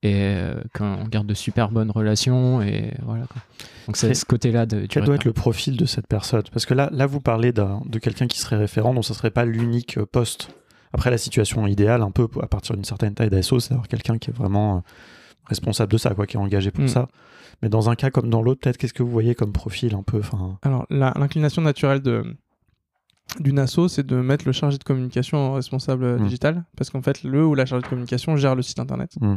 et euh, qu'on garde de super bonnes relations, et voilà. Quoi. Donc c'est ce côté-là de. Quel doit être référent. le profil de cette personne? Parce que là, là vous parlez de quelqu'un qui serait référent, donc ça serait pas l'unique poste. Après, la situation idéale, un peu à partir d'une certaine taille d'ASO, c'est d'avoir quelqu'un qui est vraiment euh, responsable de ça, quoi, qui est engagé pour Mm. ça. Mais dans un cas comme dans l'autre, peut-être qu'est-ce que vous voyez comme profil un peu enfin, Alors, l'inclination naturelle de d'une asso, c'est de mettre le chargé de communication en responsable euh, Mm. digital, parce qu'en fait, le ou la chargée de communication gère le site internet. Mm.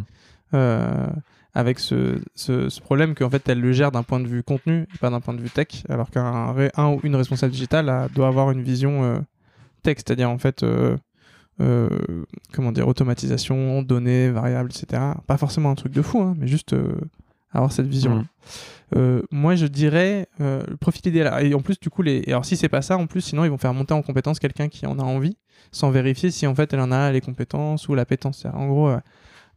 Euh, avec ce, ce, ce problème qu'en fait, elle le gère d'un point de vue contenu et pas d'un point de vue tech, alors qu'un un ou une responsable digitale a- doit avoir une vision euh, tech, c'est-à-dire en fait, euh, comment dire, automatisation, données, variables, etc. Pas forcément un truc de fou, hein, mais juste avoir cette vision. Mm. Euh, moi, je dirais euh, le profil idéal. Et en plus, du coup, les... et alors si c'est pas ça, en plus, sinon ils vont faire monter en compétence quelqu'un qui en a envie, sans vérifier si en fait elle en a les compétences ou l'appétence. En gros, euh,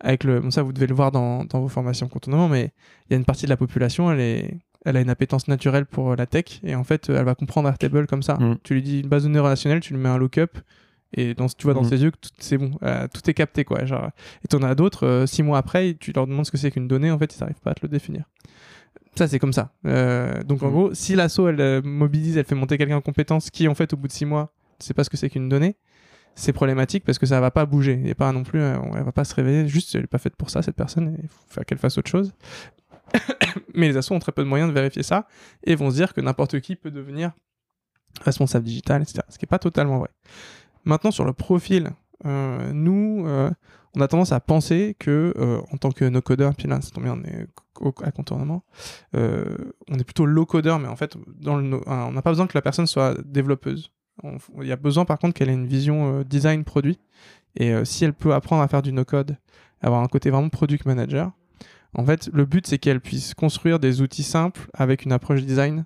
avec le, bon ça vous devez le voir dans, dans vos formations contournement, mais il y a une partie de la population, elle est, elle a une appétence naturelle pour la tech et en fait, elle va comprendre Airtable comme ça. Mm. Tu lui dis une base de données relationnelle, tu lui mets un lookup. Et dans, tu vois dans Mm. ses yeux que tout- c'est bon, euh, tout est capté quoi. Genre, et t'en as d'autres, euh, six mois après, tu leur demandes ce que c'est qu'une donnée, en fait, ils n'arrivent pas à te le définir. Ça, c'est comme ça. Euh, donc, en Mm. gros, si l'asso, elle mobilise, elle fait monter quelqu'un en compétence qui, en fait, au bout de six mois, ne sait pas ce que c'est qu'une donnée, c'est problématique parce que ça va pas bouger. Et pas non plus, elle va pas se réveiller. Juste, elle est pas faite pour ça, cette personne. Il faut faire qu'elle fasse autre chose. Mais les assos ont très peu de moyens de vérifier ça et vont se dire que n'importe qui peut devenir responsable digital, etc. Ce qui n'est pas totalement vrai. Maintenant, sur le profil, euh, nous, euh, on a tendance à penser que, euh, en tant que no-codeur, puis là, tombe bien, on est à contournement, on est plutôt low-codeur, mais en fait, on n'a pas besoin que la personne soit développeuse. Il y a besoin, par contre, qu'elle ait une vision euh, design produit. Et si elle peut apprendre à faire du no-code, avoir un côté vraiment product manager, en fait, le but, c'est qu'elle puisse construire des outils simples avec une approche design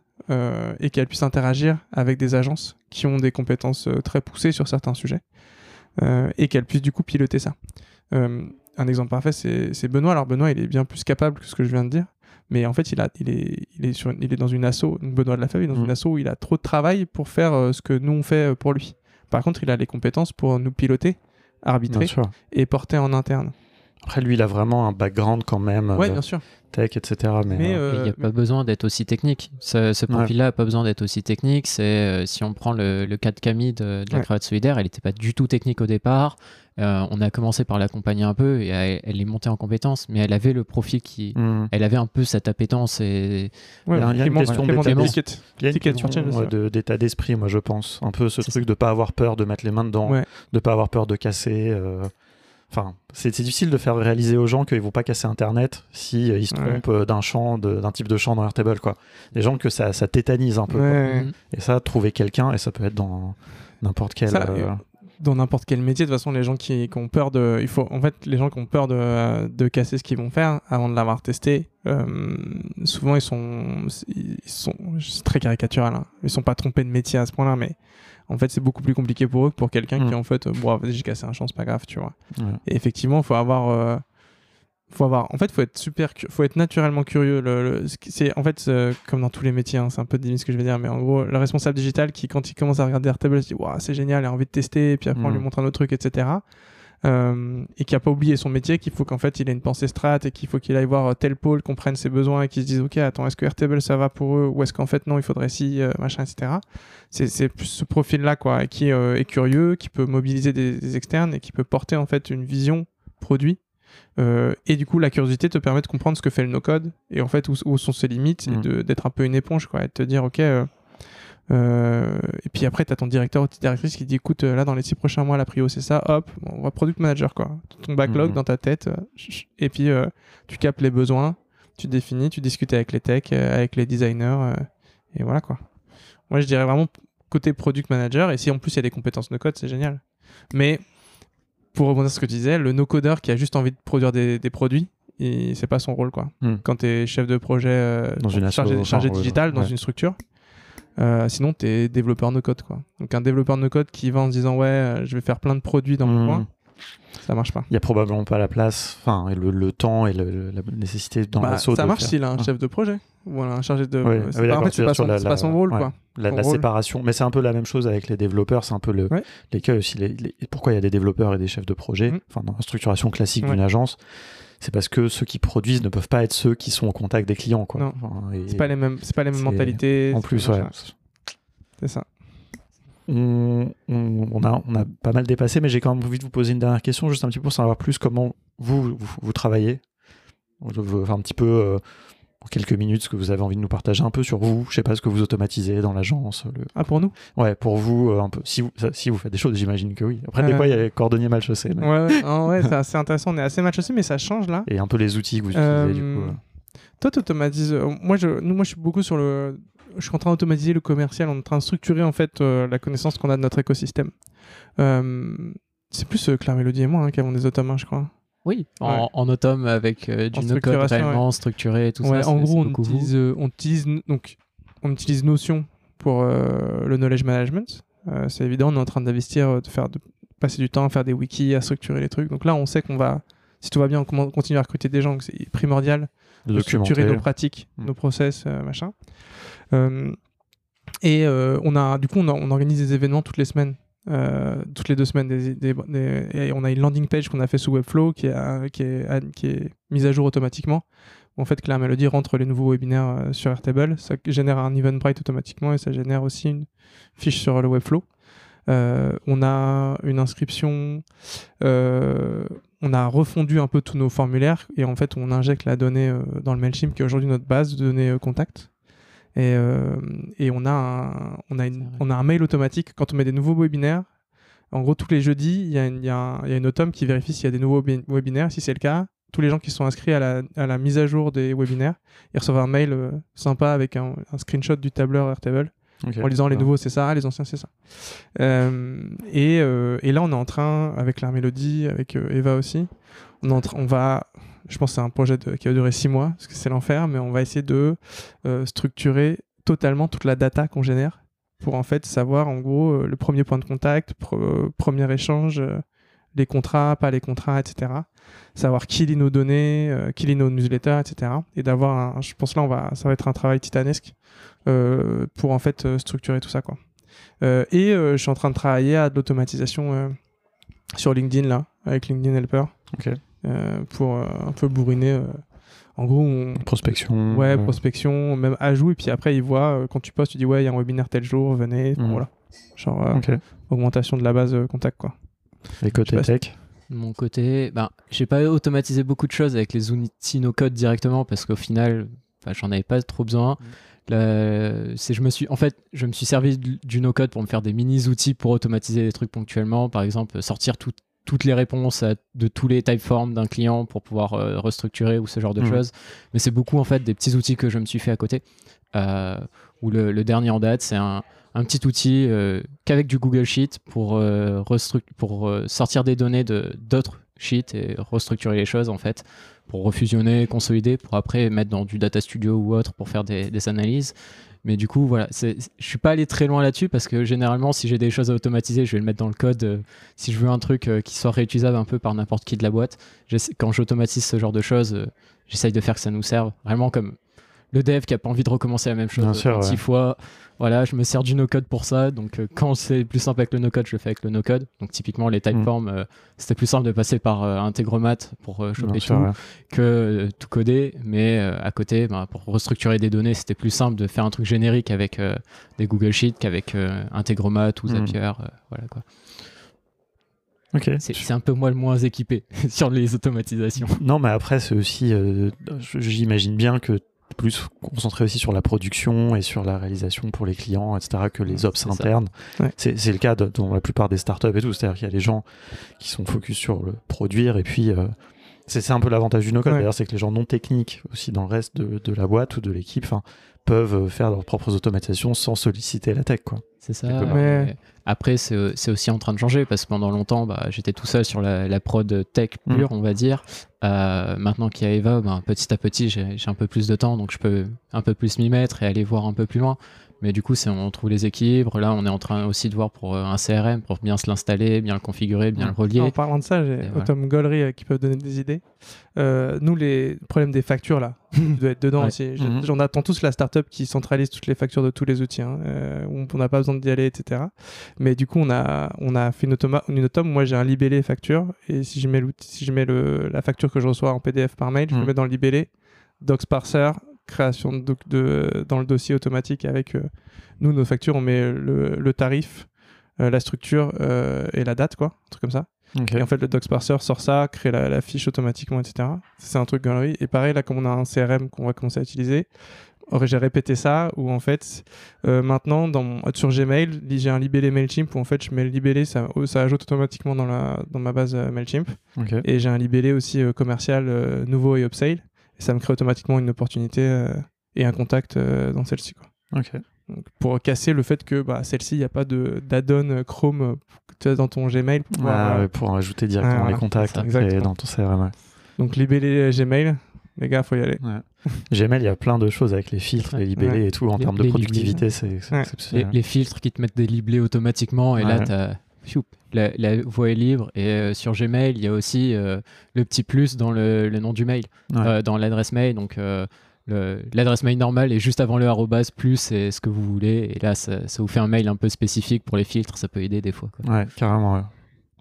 et qu'elle puisse interagir avec des agences qui ont des compétences euh, très poussées sur certains sujets euh, et qu'elle puisse du coup piloter ça. Euh, un exemple parfait, c'est Benoît. Alors Benoît, il est bien plus capable que ce que je viens de dire, mais en fait, il, a, il, est, il, est, sur, une- il est dans une asso, donc Benoît de la est dans Mhm. une asso où il a trop de travail pour faire ce que nous on fait pour lui. Par contre, il a les compétences pour nous piloter, arbitrer et porter en interne. Après, lui, il a vraiment un background quand même, Ouais, euh, bien sûr. tech, etc. Mais, Mais, euh, Et Il euh, n'y a pas besoin d'être aussi technique. Ce, profil-là n'a pas besoin d'être aussi technique. C'est euh, si on prend le, le cas de Camille de, de la Ouais. cravate solidaire, elle n'était pas du tout technique au départ. Euh, on a commencé par l'accompagner un peu et elle, elle est montée en compétence, mais elle avait le profil qui, hmm. elle avait un peu cette appétence et Ouais, il y a- une question d'état des d'esprit. ça. moi, je pense. Un peu ce truc de pas avoir peur de mettre les mains dedans, Ouais. de pas avoir peur de casser. Enfin, c'est difficile de faire réaliser aux gens qu'ils vont pas casser Internet si euh, ils se trompent euh, d'un champ, d'un type de champ dans Airtable, quoi. Les gens que ça, ça tétanise un peu. Ouais. Mhm. Et ça, trouver quelqu'un, et ça peut être dans n'importe quel. Ça, euh, dans n'importe quel métier, de toute façon, les gens qui, qui ont peur de, il faut, en fait, les gens qui ont peur de, de casser ce qu'ils vont faire avant de l'avoir testé, euh, souvent ils sont, ils sont, c'est très caricatural, hein. ils sont pas trompés de métier à ce point-là, mais en fait, c'est beaucoup plus compliqué pour eux que pour quelqu'un Mm. qui, en fait, euh, bon, vas-y, j'ai cassé un champ, c'est pas grave, tu vois. Et effectivement, faut avoir, euh, faut avoir, en fait, faut être super, faut être naturellement curieux. Le, le- c'est en fait euh, comme dans tous les métiers, hein, c'est un peu débile ce que je vais dire, mais en gros, le responsable digital qui, quand il commence à regarder Airtable, il se dit, waouh, c'est génial, il a envie de tester, et puis après on Mhm. lui montre un autre truc, etc. Euh, et qui a pas oublié son métier, qu'il faut qu'en fait il ait une pensée strat et qu'il faut qu'il aille voir euh, tel pôle, comprenne ses besoins et qu'il se dise ok attends est-ce que Airtable ça va pour eux? Ou est-ce qu'en fait non il faudrait si euh, machin etc. C'est c'est plus ce profil là quoi qui est curieux, qui peut mobiliser des, des externes et qui peut porter en fait une vision produit. Et du coup la curiosité te permet de comprendre ce que fait le no-code et en fait où, où sont ses limites et Mm. de- d'être un peu une éponge quoi et de te dire ok euh, et puis après, tu as ton directeur ou ta directrice qui dit écoute, euh, là, dans les six prochains mois, la prio, c'est ça, hop, on va product manager, quoi. Ton backlog Mhm. dans ta tête, euh, et puis euh, tu captes les besoins, tu définis, tu discutes avec les techs, avec les designers, euh, et voilà, quoi. Moi, je dirais vraiment côté product manager, et si en plus il y a des compétences no-code, c'est génial. Mais pour rebondir sur ce que tu disais, le no-codeur qui a juste envie de produire des, des produits, c'est pas son rôle, quoi. Hmm. Quand tu es chef de projet euh, Dans une asso, chargé, ouais, digital dans ouais. une structure, euh, sinon, tu es développeur no-code. quoi. Donc, un développeur no-code qui va en se disant Ouais, euh, je vais faire plein de produits dans mon Hmm. coin, ça marche pas. Il y a probablement pas la place, enfin, le, le temps et le- la nécessité dans Bah, l'assaut ça marche s'il a un Ah. chef de projet. Voilà, un chargé de. Ouais, c'est ah oui, pas- en fait, c'est son- la- c'est la- pas son rôle. ouais. quoi. La, Son la rôle. séparation, mais c'est un peu la même chose avec les développeurs. C'est un peu le, Ouais. l'écueil aussi. Les- les- pourquoi il y a des développeurs et des chefs de projet Mhm. Enfin, dans la structuration classique Ouais. d'une agence, c'est parce que ceux qui produisent ne peuvent pas être ceux qui sont au contact des clients. Quoi. Non. Enfin, C'est pas les mêmes, c'est pas les mêmes mentalités. En plus, ouais. C'est ça. On, on- on a, on a pas mal dépassé, mais j'ai quand même envie de vous poser une dernière question, juste un petit peu pour savoir plus comment vous, vous, vous travaillez. Faire un petit peu, euh, en quelques minutes, ce que vous avez envie de nous partager un peu sur vous. Je sais pas ce que vous automatisez dans l'agence. Le... Ah, pour nous? Ouais, pour vous, euh, un peu. Si vous, ça- si vous faites des choses, j'imagine que oui. Après, des Euh. fois, il y a les cordonniers mal chaussés. mais- Ouais, ouais, Ah ouais, c'est assez intéressant. On est assez match aussi, mais ça change là. Et un peu les outils que vous utilisez, Euh, du coup. euh. Toi, tu automatises. moi, je, nous, moi, je suis beaucoup sur le. Je suis en train d'automatiser le commercial, on est en train de structurer en fait la connaissance qu'on a de notre écosystème. C'est plus Claire Mélodie et moi hein, qui avons des automains, je crois. Oui, en, Ouais. en automne avec euh, du no-code réellement structuré et tout Ouais, ça. en gros, on utilise, euh, on utilise donc on utilise Notion pour euh, le knowledge management. Euh, c'est évident, on est en train d'investir, de faire, de passer du temps à faire des wikis, à structurer les trucs. Donc là, on sait qu'on va, si tout va bien, on continue à recruter des gens. que C'est primordial de de structurer documenter. nos pratiques, Mm. nos process, euh, machin. Euh, et euh, on a, du coup, on, a- on organise des événements toutes les semaines, euh, toutes les deux semaines, et on a une landing page qu'on a fait sous Webflow qui est, euh, mise à jour automatiquement. En fait, Claire Melody rentre les nouveaux webinaires euh, sur Airtable, ça génère un Eventbrite automatiquement et ça génère aussi une fiche sur le Webflow. On a une inscription, on a refondu un peu tous nos formulaires et en fait on injecte la donnée dans le Mailchimp qui est aujourd'hui notre base de données contact. Et, euh, et on, a un, on, a une- C'est vrai. on a un mail automatique quand on met des nouveaux webinaires. En gros, tous les jeudis, il y, a une- y y a automne qui vérifie s'il y a des nouveaux webi- webinaires. Si c'est le cas, tous les gens qui sont inscrits à la, à la mise à jour des webinaires, ils reçoivent un mail euh, sympa avec un, un screenshot du tableur Airtable en disant les nouveaux c'est ça, les anciens c'est ça. Euh, et, euh, et là on est en train avec la mélodie, avec euh, Eva aussi, on, est en train- on va, je pense que c'est un projet qui va durer six mois parce que c'est l'enfer, mais on va essayer de euh, structurer totalement toute la data qu'on génère pour en fait savoir en gros euh, le premier point de contact, pre- premier échange, euh, les contrats, pas les contrats, etc. Savoir qui lit nos données, qui lit nos newsletters, etc. Et d'avoir, un, je pense là on va, ça va être un travail titanesque pour en fait structurer tout ça quoi. Et je suis en train de travailler à de l'automatisation sur LinkedIn là avec LinkedIn Helper. Euh, pour euh, un peu bourriner. euh, en gros, on- Prospection. ouais, euh, prospection, même ajout et puis après ils voient quand tu postes, tu dis ouais il y a un webinaire tel jour, venez, Mhm. voilà, genre euh, augmentation de la base euh, contact quoi. Et côté tech mon côté, ben, j'ai pas automatisé beaucoup de choses avec les outils no-code directement parce qu'au final, j'en avais pas trop besoin. La- c'est, je me suis, en fait, je me suis servi du, du no-code pour me faire des mini-outils pour automatiser des trucs ponctuellement. Par exemple, sortir tout- toutes les réponses de tous les typeforms d'un client pour pouvoir euh, restructurer ou ce genre de Mhm. choses. Mais c'est beaucoup en fait des petits outils que je me suis fait à côté. Euh, où le, le dernier en date, c'est un, un petit outil euh, qu'avec du Google Sheet pour, sortir des données de d'autres sheets et restructurer les choses en fait, pour refusionner, consolider, pour après mettre dans du Data Studio ou autre pour faire des, des analyses. Mais du coup, voilà, je suis pas allé très loin là-dessus parce que généralement, si j'ai des choses à automatiser, je vais le mettre dans le code. euh, si je veux un truc euh, qui soit réutilisable un peu par n'importe qui de la boîte, quand j'automatise ce genre de choses, euh, j'essaye de faire que ça nous serve. Vraiment comme le dev qui a pas envie de recommencer la même chose Bien sûr, 26 ouais. fois. Voilà, je me sers du no-code pour ça. Donc euh, quand c'est plus simple avec le no-code, je le fais avec le no-code. Donc typiquement, les typeforms, euh, c'était plus simple de passer par euh, Integromat pour euh, choper Bien tout sûr, ouais. que tout coder, mais à côté, ben, pour restructurer des données, c'était plus simple de faire un truc générique avec des Google Sheets qu'avec Integromat ou Mhm. Zapier. voilà, quoi. C'est un peu moi le moins équipé sur les automatisations. Non, mais après, c'est aussi. euh, J'imagine bien que plus concentré aussi sur la production et sur la réalisation pour les clients, etc., que les ops internes. Ouais. C'est le cas de- dans la plupart des startups et tout. C'est-à-dire qu'il y a des gens qui sont focus sur le produire et puis. euh, c'est un peu l'avantage du no-code, Ouais. d'ailleurs, c'est que les gens non techniques aussi dans le reste de, de la boîte ou de l'équipe peuvent euh, faire leurs propres automatisations sans solliciter la tech. Quoi. C'est ça. Mais- Après, c'est c'est aussi en train de changer parce que pendant longtemps, bah, j'étais tout seul sur la, la prod tech pure, on va dire. Euh, maintenant qu'il y a Eva, bah, petit à petit, j'ai j'ai un peu plus de temps, donc je peux un peu plus m'y mettre et aller voir un peu plus loin. Mais du coup, on trouve les équilibres. Là, on est en train aussi de voir pour euh, un CRM, pour bien se l'installer, bien le configurer, bien Ouais. le relier. En parlant de ça, j'ai ouais. Autumn Gollery euh, qui peuvent donner des idées. Euh, nous, les problèmes des factures, là, tu dois être dedans Ouais. aussi. Mhm. On attend tous la startup qui centralise toutes les factures de tous les outils, hein, euh, où on n'a pas besoin d'y aller, etc. Mais du coup, on a, on a fait une automa, une autom. Moi, j'ai un libellé facture, et si je mets, si je mets le, la facture que je reçois en PDF par mail, je Mhm. le mets dans le libellé, docs parser, création de, doc- de- dans le dossier automatique avec euh, nous, nos factures, on met le, le tarif, euh, la structure euh, et la date, quoi, un truc comme ça. Et en fait, le docs parser sort ça, crée la, la fiche automatiquement, etc. C'est un truc galerie. Et pareil, là, comme on a un CRM qu'on va commencer à utiliser, j'ai répété ça, où en fait, euh, maintenant, dans mon- sur Gmail, j'ai un libellé MailChimp où en fait, je mets le libellé, ça, ça ajoute automatiquement dans, la, dans ma base euh, MailChimp. Et j'ai un libellé aussi euh, commercial nouveau et upsale. Et ça me crée automatiquement une opportunité euh, et un contact euh, dans celle-ci. quoi. Ok. Donc, pour casser le fait que bah, celle-ci, il n'y a pas de- d'add-on euh, Chrome tu dans ton Gmail. Pour pouvoir, Ah, euh, ouais, pour ajouter directement Ah, voilà. les contacts exactement. dans ton CRM. ouais. Donc libellé Gmail, les gars, faut y aller. Gmail, il y a plein de choses avec les filtres, les libellés et tout. En Les- termes de productivité, c'est c'est Ouais. les, exceptionnel. les filtres qui te mettent des liblés automatiquement et là Ouais. t'as fioup, la, la voie est libre et euh, sur Gmail il y a aussi euh, le petit plus dans le, le nom du mail Ouais. euh, dans l'adresse mail donc l'adresse mail normale est juste avant le arrobase plus c'est ce que vous voulez et là ça, ça vous fait un mail un peu spécifique pour les filtres ça peut aider des fois quoi. Ouais, carrément. ouais.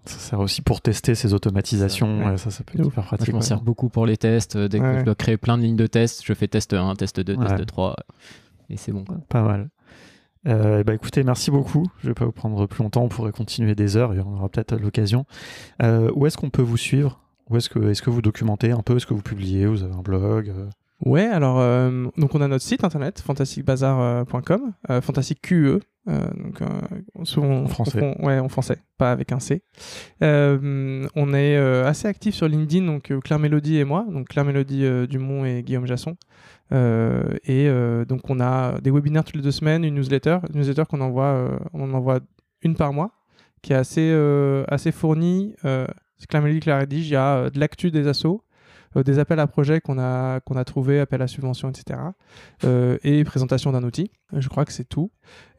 Ça sert aussi pour tester ces automatisations. Ouais. ouais, ça, ça peut être ouf. hyper Moi, pratique. je m'en sers beaucoup pour les tests dès que je dois créer plein de lignes de tests je fais test 1 test 2 Ouais. test 3 et c'est bon quoi. Pas mal. Euh, bah écoutez, merci beaucoup. Je vais pas vous prendre plus longtemps. On pourrait continuer des heures et on aura peut-être l'occasion. Euh, où est-ce qu'on peut vous suivre? Où est-ce que, est-ce que vous documentez un peu? Est-ce que vous publiez? Vous avez un blog? Euh Ouais, alors euh, donc on a notre site internet fantasticbazar.com, euh, fantastic QE, euh, donc souvent En français. on- ouais, en français, pas avec un C. On est assez actif sur LinkedIn, donc Claire Mélodie et moi, donc Claire Mélodie Dumont et Guillaume Jasson. Euh, et euh, donc on a des webinaires toutes les deux semaines, une newsletter, une newsletter qu'on envoie, euh, on en envoie une par mois, qui est assez assez fournie. Euh, c'est. Il y a de l'actu des assos, des appels à projets qu'on a, qu'on a trouvé, appels à subventions, etc. euh, et présentation d'un outil. Je crois que c'est tout.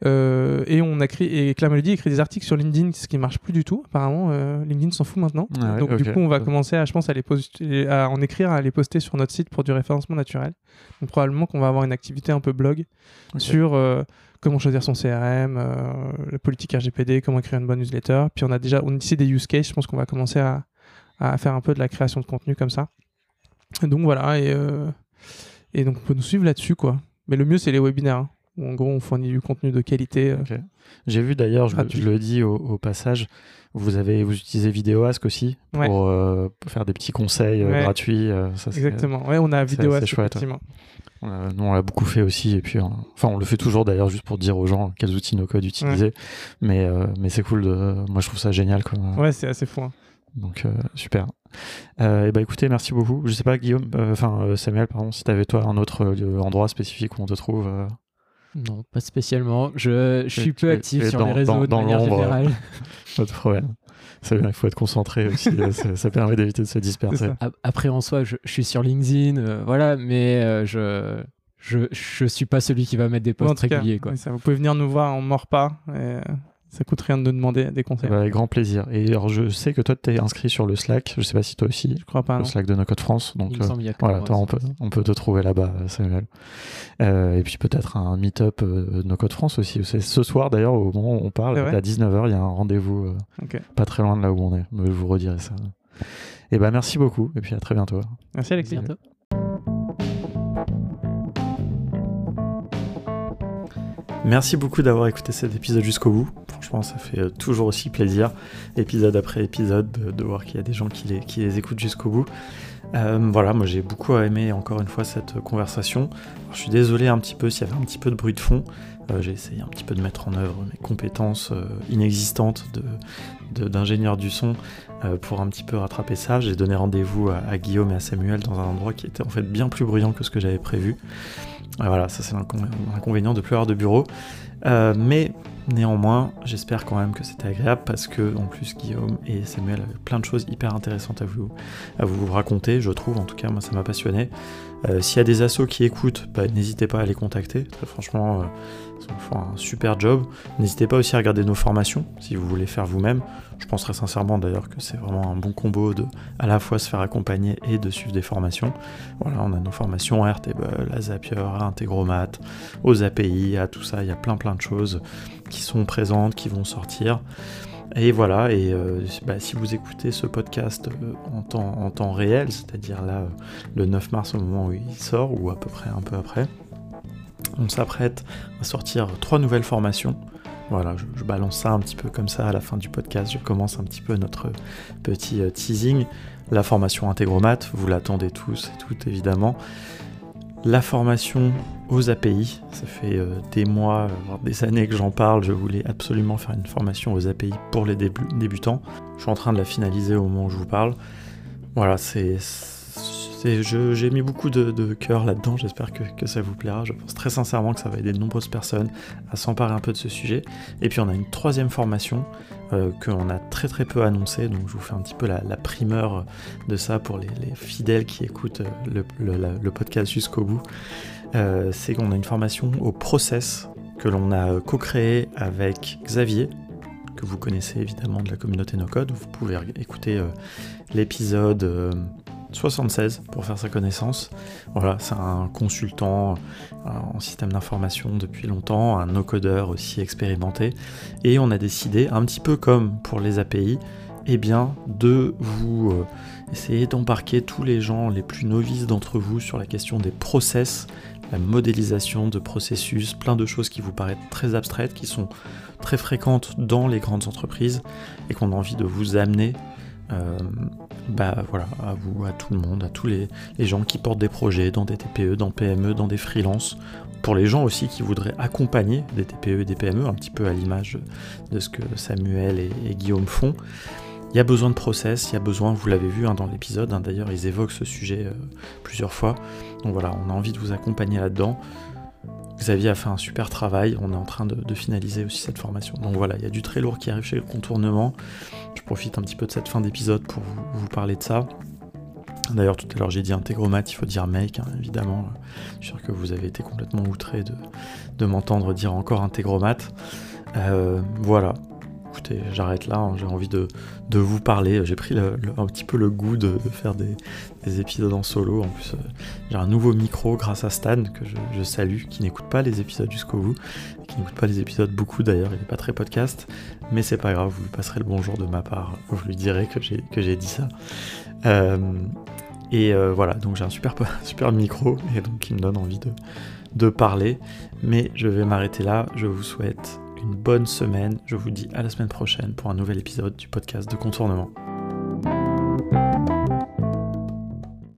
Euh, et on a créé, et Claire Melody écrit des articles sur LinkedIn, ce qui marche plus du tout. Apparemment, euh, LinkedIn s'en fout maintenant. Ah ouais, Donc du coup, on va commencer à, je pense, à les poster, à en écrire, à les poster sur notre site pour du référencement naturel. Donc probablement qu'on va avoir une activité un peu blog sur euh, comment choisir son CRM, euh, la politique RGPD, comment écrire une bonne newsletter. Puis on a déjà, on a ici des use cases. Je pense qu'on va commencer à, à faire un peu de la création de contenu comme ça. Donc voilà, et, euh, et donc on peut nous suivre là-dessus, quoi. Mais le mieux, c'est les webinaires. hein, où en gros, on fournit du contenu de qualité. euh. J'ai vu d'ailleurs, je, je le dis au, au passage, vous avez vous utilisez VideoAsk aussi pour, Ouais. euh, pour faire des petits conseils Ouais. gratuits. ça, Exactement. Ouais, on a c'est vidéo assez chouette, effectivement. Nous, on l'a beaucoup fait aussi, et puis, euh, enfin, on le fait toujours d'ailleurs, juste pour dire aux gens quels outils no code utiliser. Mais, mais c'est cool. De, moi, je trouve ça génial comme, Ouais, c'est assez fou. hein. Donc super. et bah écoutez, merci beaucoup. Je sais pas Guillaume, enfin Samuel, pardon, si tu avais toi un autre endroit spécifique où on te trouve. Non, pas spécialement. Je, je suis peu actif sur les réseaux de manière générale. pas de problème. il faut être concentré aussi. ça, permet d'éviter de se disperser. Après, en soi, je, suis sur LinkedIn, euh, voilà, mais euh, je, je, je suis pas celui qui va mettre des posts réguliers. quoi. Ça, vous pouvez venir nous voir, on mord pas. Et, euh, ça coûte rien de nous demander des conseils. Avec grand plaisir. Et alors, je sais que toi, tu es inscrit sur le Slack. Je sais pas si toi aussi. Je crois pas. Le Slack de No Code France. Donc, euh, voilà, toi, on, peut, on peut te trouver là-bas, Samuel. Euh, et puis, peut-être un meet-up euh, No Code France aussi. C'est ce soir, d'ailleurs, au moment où on parle, à 19h, il y a un rendez-vous euh, pas très loin de là où on est. je vous redirai ça. Et ben, merci beaucoup. Et puis, à très bientôt. Merci, Alexis. bientôt. Merci beaucoup d'avoir écouté cet épisode jusqu'au bout. Franchement, ça fait euh, toujours aussi plaisir, épisode après épisode, de, voir qu'il y a des gens qui les, écoutent jusqu'au bout. Euh, voilà, moi j'ai beaucoup aimé encore une fois cette conversation. je suis désolé un petit peu s'il y avait un petit peu de bruit de fond. Euh, j'ai essayé un petit peu de mettre en œuvre mes compétences inexistantes d'ingénieur du son pour un petit peu rattraper ça. J'ai donné rendez-vous à, à, Guillaume et à Samuel dans un endroit qui était en fait bien plus bruyant que ce que j'avais prévu. Voilà, ça c'est l'inconvénient de plus avoir de bureau. Euh, mais néanmoins, j'espère quand même que c'était agréable parce que en plus Guillaume et Samuel avaient plein de choses hyper intéressantes à vous, à vous raconter, je trouve. En tout cas, moi ça m'a passionné. Euh, s'il y a des assos qui écoutent, bah, n'hésitez pas à les contacter. Franchement, euh, ils font un super job. N'hésitez pas aussi à regarder nos formations si vous voulez faire vous-même. Je penserais sincèrement d'ailleurs que c'est vraiment un bon combo de à la fois se faire accompagner et de suivre des formations. Voilà, on a nos formations à Airtable, à Zapier, à Integromat, aux API, à tout ça. Il y a plein plein de choses qui sont présentes, qui vont sortir. Et voilà, et euh, bah, si vous écoutez ce podcast euh, en, temps, en temps réel, c'est-à-dire là euh, le 9 mars au moment où il sort, ou à peu près un peu après, on s'apprête à sortir trois nouvelles formations. Voilà, je, balance ça un petit peu comme ça à la fin du podcast. Je commence un petit peu notre petit euh, teasing. La formation Integromat, vous l'attendez tous et toutes évidemment. La formation aux API, ça fait euh, des mois, voire des années que j'en parle. Je voulais absolument faire une formation aux API pour les débutants. Je suis en train de la finaliser au moment où je vous parle. Voilà, c'est j'ai mis beaucoup de, cœur là-dedans, j'espère que, ça vous plaira. Je pense très sincèrement que ça va aider de nombreuses personnes à s'emparer un peu de ce sujet. Et puis on a une troisième formation euh, qu'on a très très peu annoncée, donc je vous fais un petit peu la, primeur de ça pour les, fidèles qui écoutent le, podcast jusqu'au bout. Euh, c'est qu'on a une formation au process que l'on a co-créé avec Xavier, que vous connaissez évidemment de la communauté No Code. Vous pouvez écouter euh, l'épisode 76 pour faire sa connaissance. Voilà, c'est un consultant euh, en système d'information depuis longtemps, un no-codeur aussi expérimenté. Et on a décidé, un petit peu comme pour les API, eh bien, de vous euh, essayer d'embarquer tous les gens les plus novices d'entre vous sur la question des process, la modélisation de processus, plein de choses qui vous paraissent très abstraites, qui sont très fréquentes dans les grandes entreprises et qu'on a envie de vous amener euh, bah voilà, à vous, à tout le monde, à tous les, gens qui portent des projets dans des TPE, dans PME, dans des freelances, pour les gens aussi qui voudraient accompagner des TPE et des PME, un petit peu à l'image de ce que Samuel et, Guillaume font. Il y a besoin de process, il y a besoin, vous l'avez vu hein, dans l'épisode, hein, d'ailleurs ils évoquent ce sujet euh, plusieurs fois. Donc voilà, on a envie de vous accompagner là-dedans. Xavier a fait un super travail, on est en train de, finaliser aussi cette formation. Donc voilà, il y a du très lourd qui arrive chez le contournement. Je profite un petit peu de cette fin d'épisode pour vous, parler de ça. D'ailleurs, tout à l'heure j'ai dit intégromat, il faut dire make, hein, évidemment. Je suis sûr que vous avez été complètement outré de, m'entendre dire encore intégromat. Euh, voilà, écoutez, j'arrête là, hein, j'ai envie de, vous parler. J'ai pris un petit peu le goût de, faire des, épisodes en solo. En plus, euh, j'ai un nouveau micro grâce à Stan, que je, salue, qui n'écoute pas les épisodes jusqu'au bout, qui n'écoute pas les épisodes beaucoup d'ailleurs, il n'est pas très podcast, mais c'est pas grave, vous lui passerez le bonjour de ma part, vous lui direz que j'ai dit ça. Euh, et euh, voilà, donc j'ai un super, super micro, et donc qui me donne envie de, de parler. Mais je vais m'arrêter là, je vous souhaite une bonne semaine. Je vous dis à la semaine prochaine pour un nouvel épisode du podcast de contournement.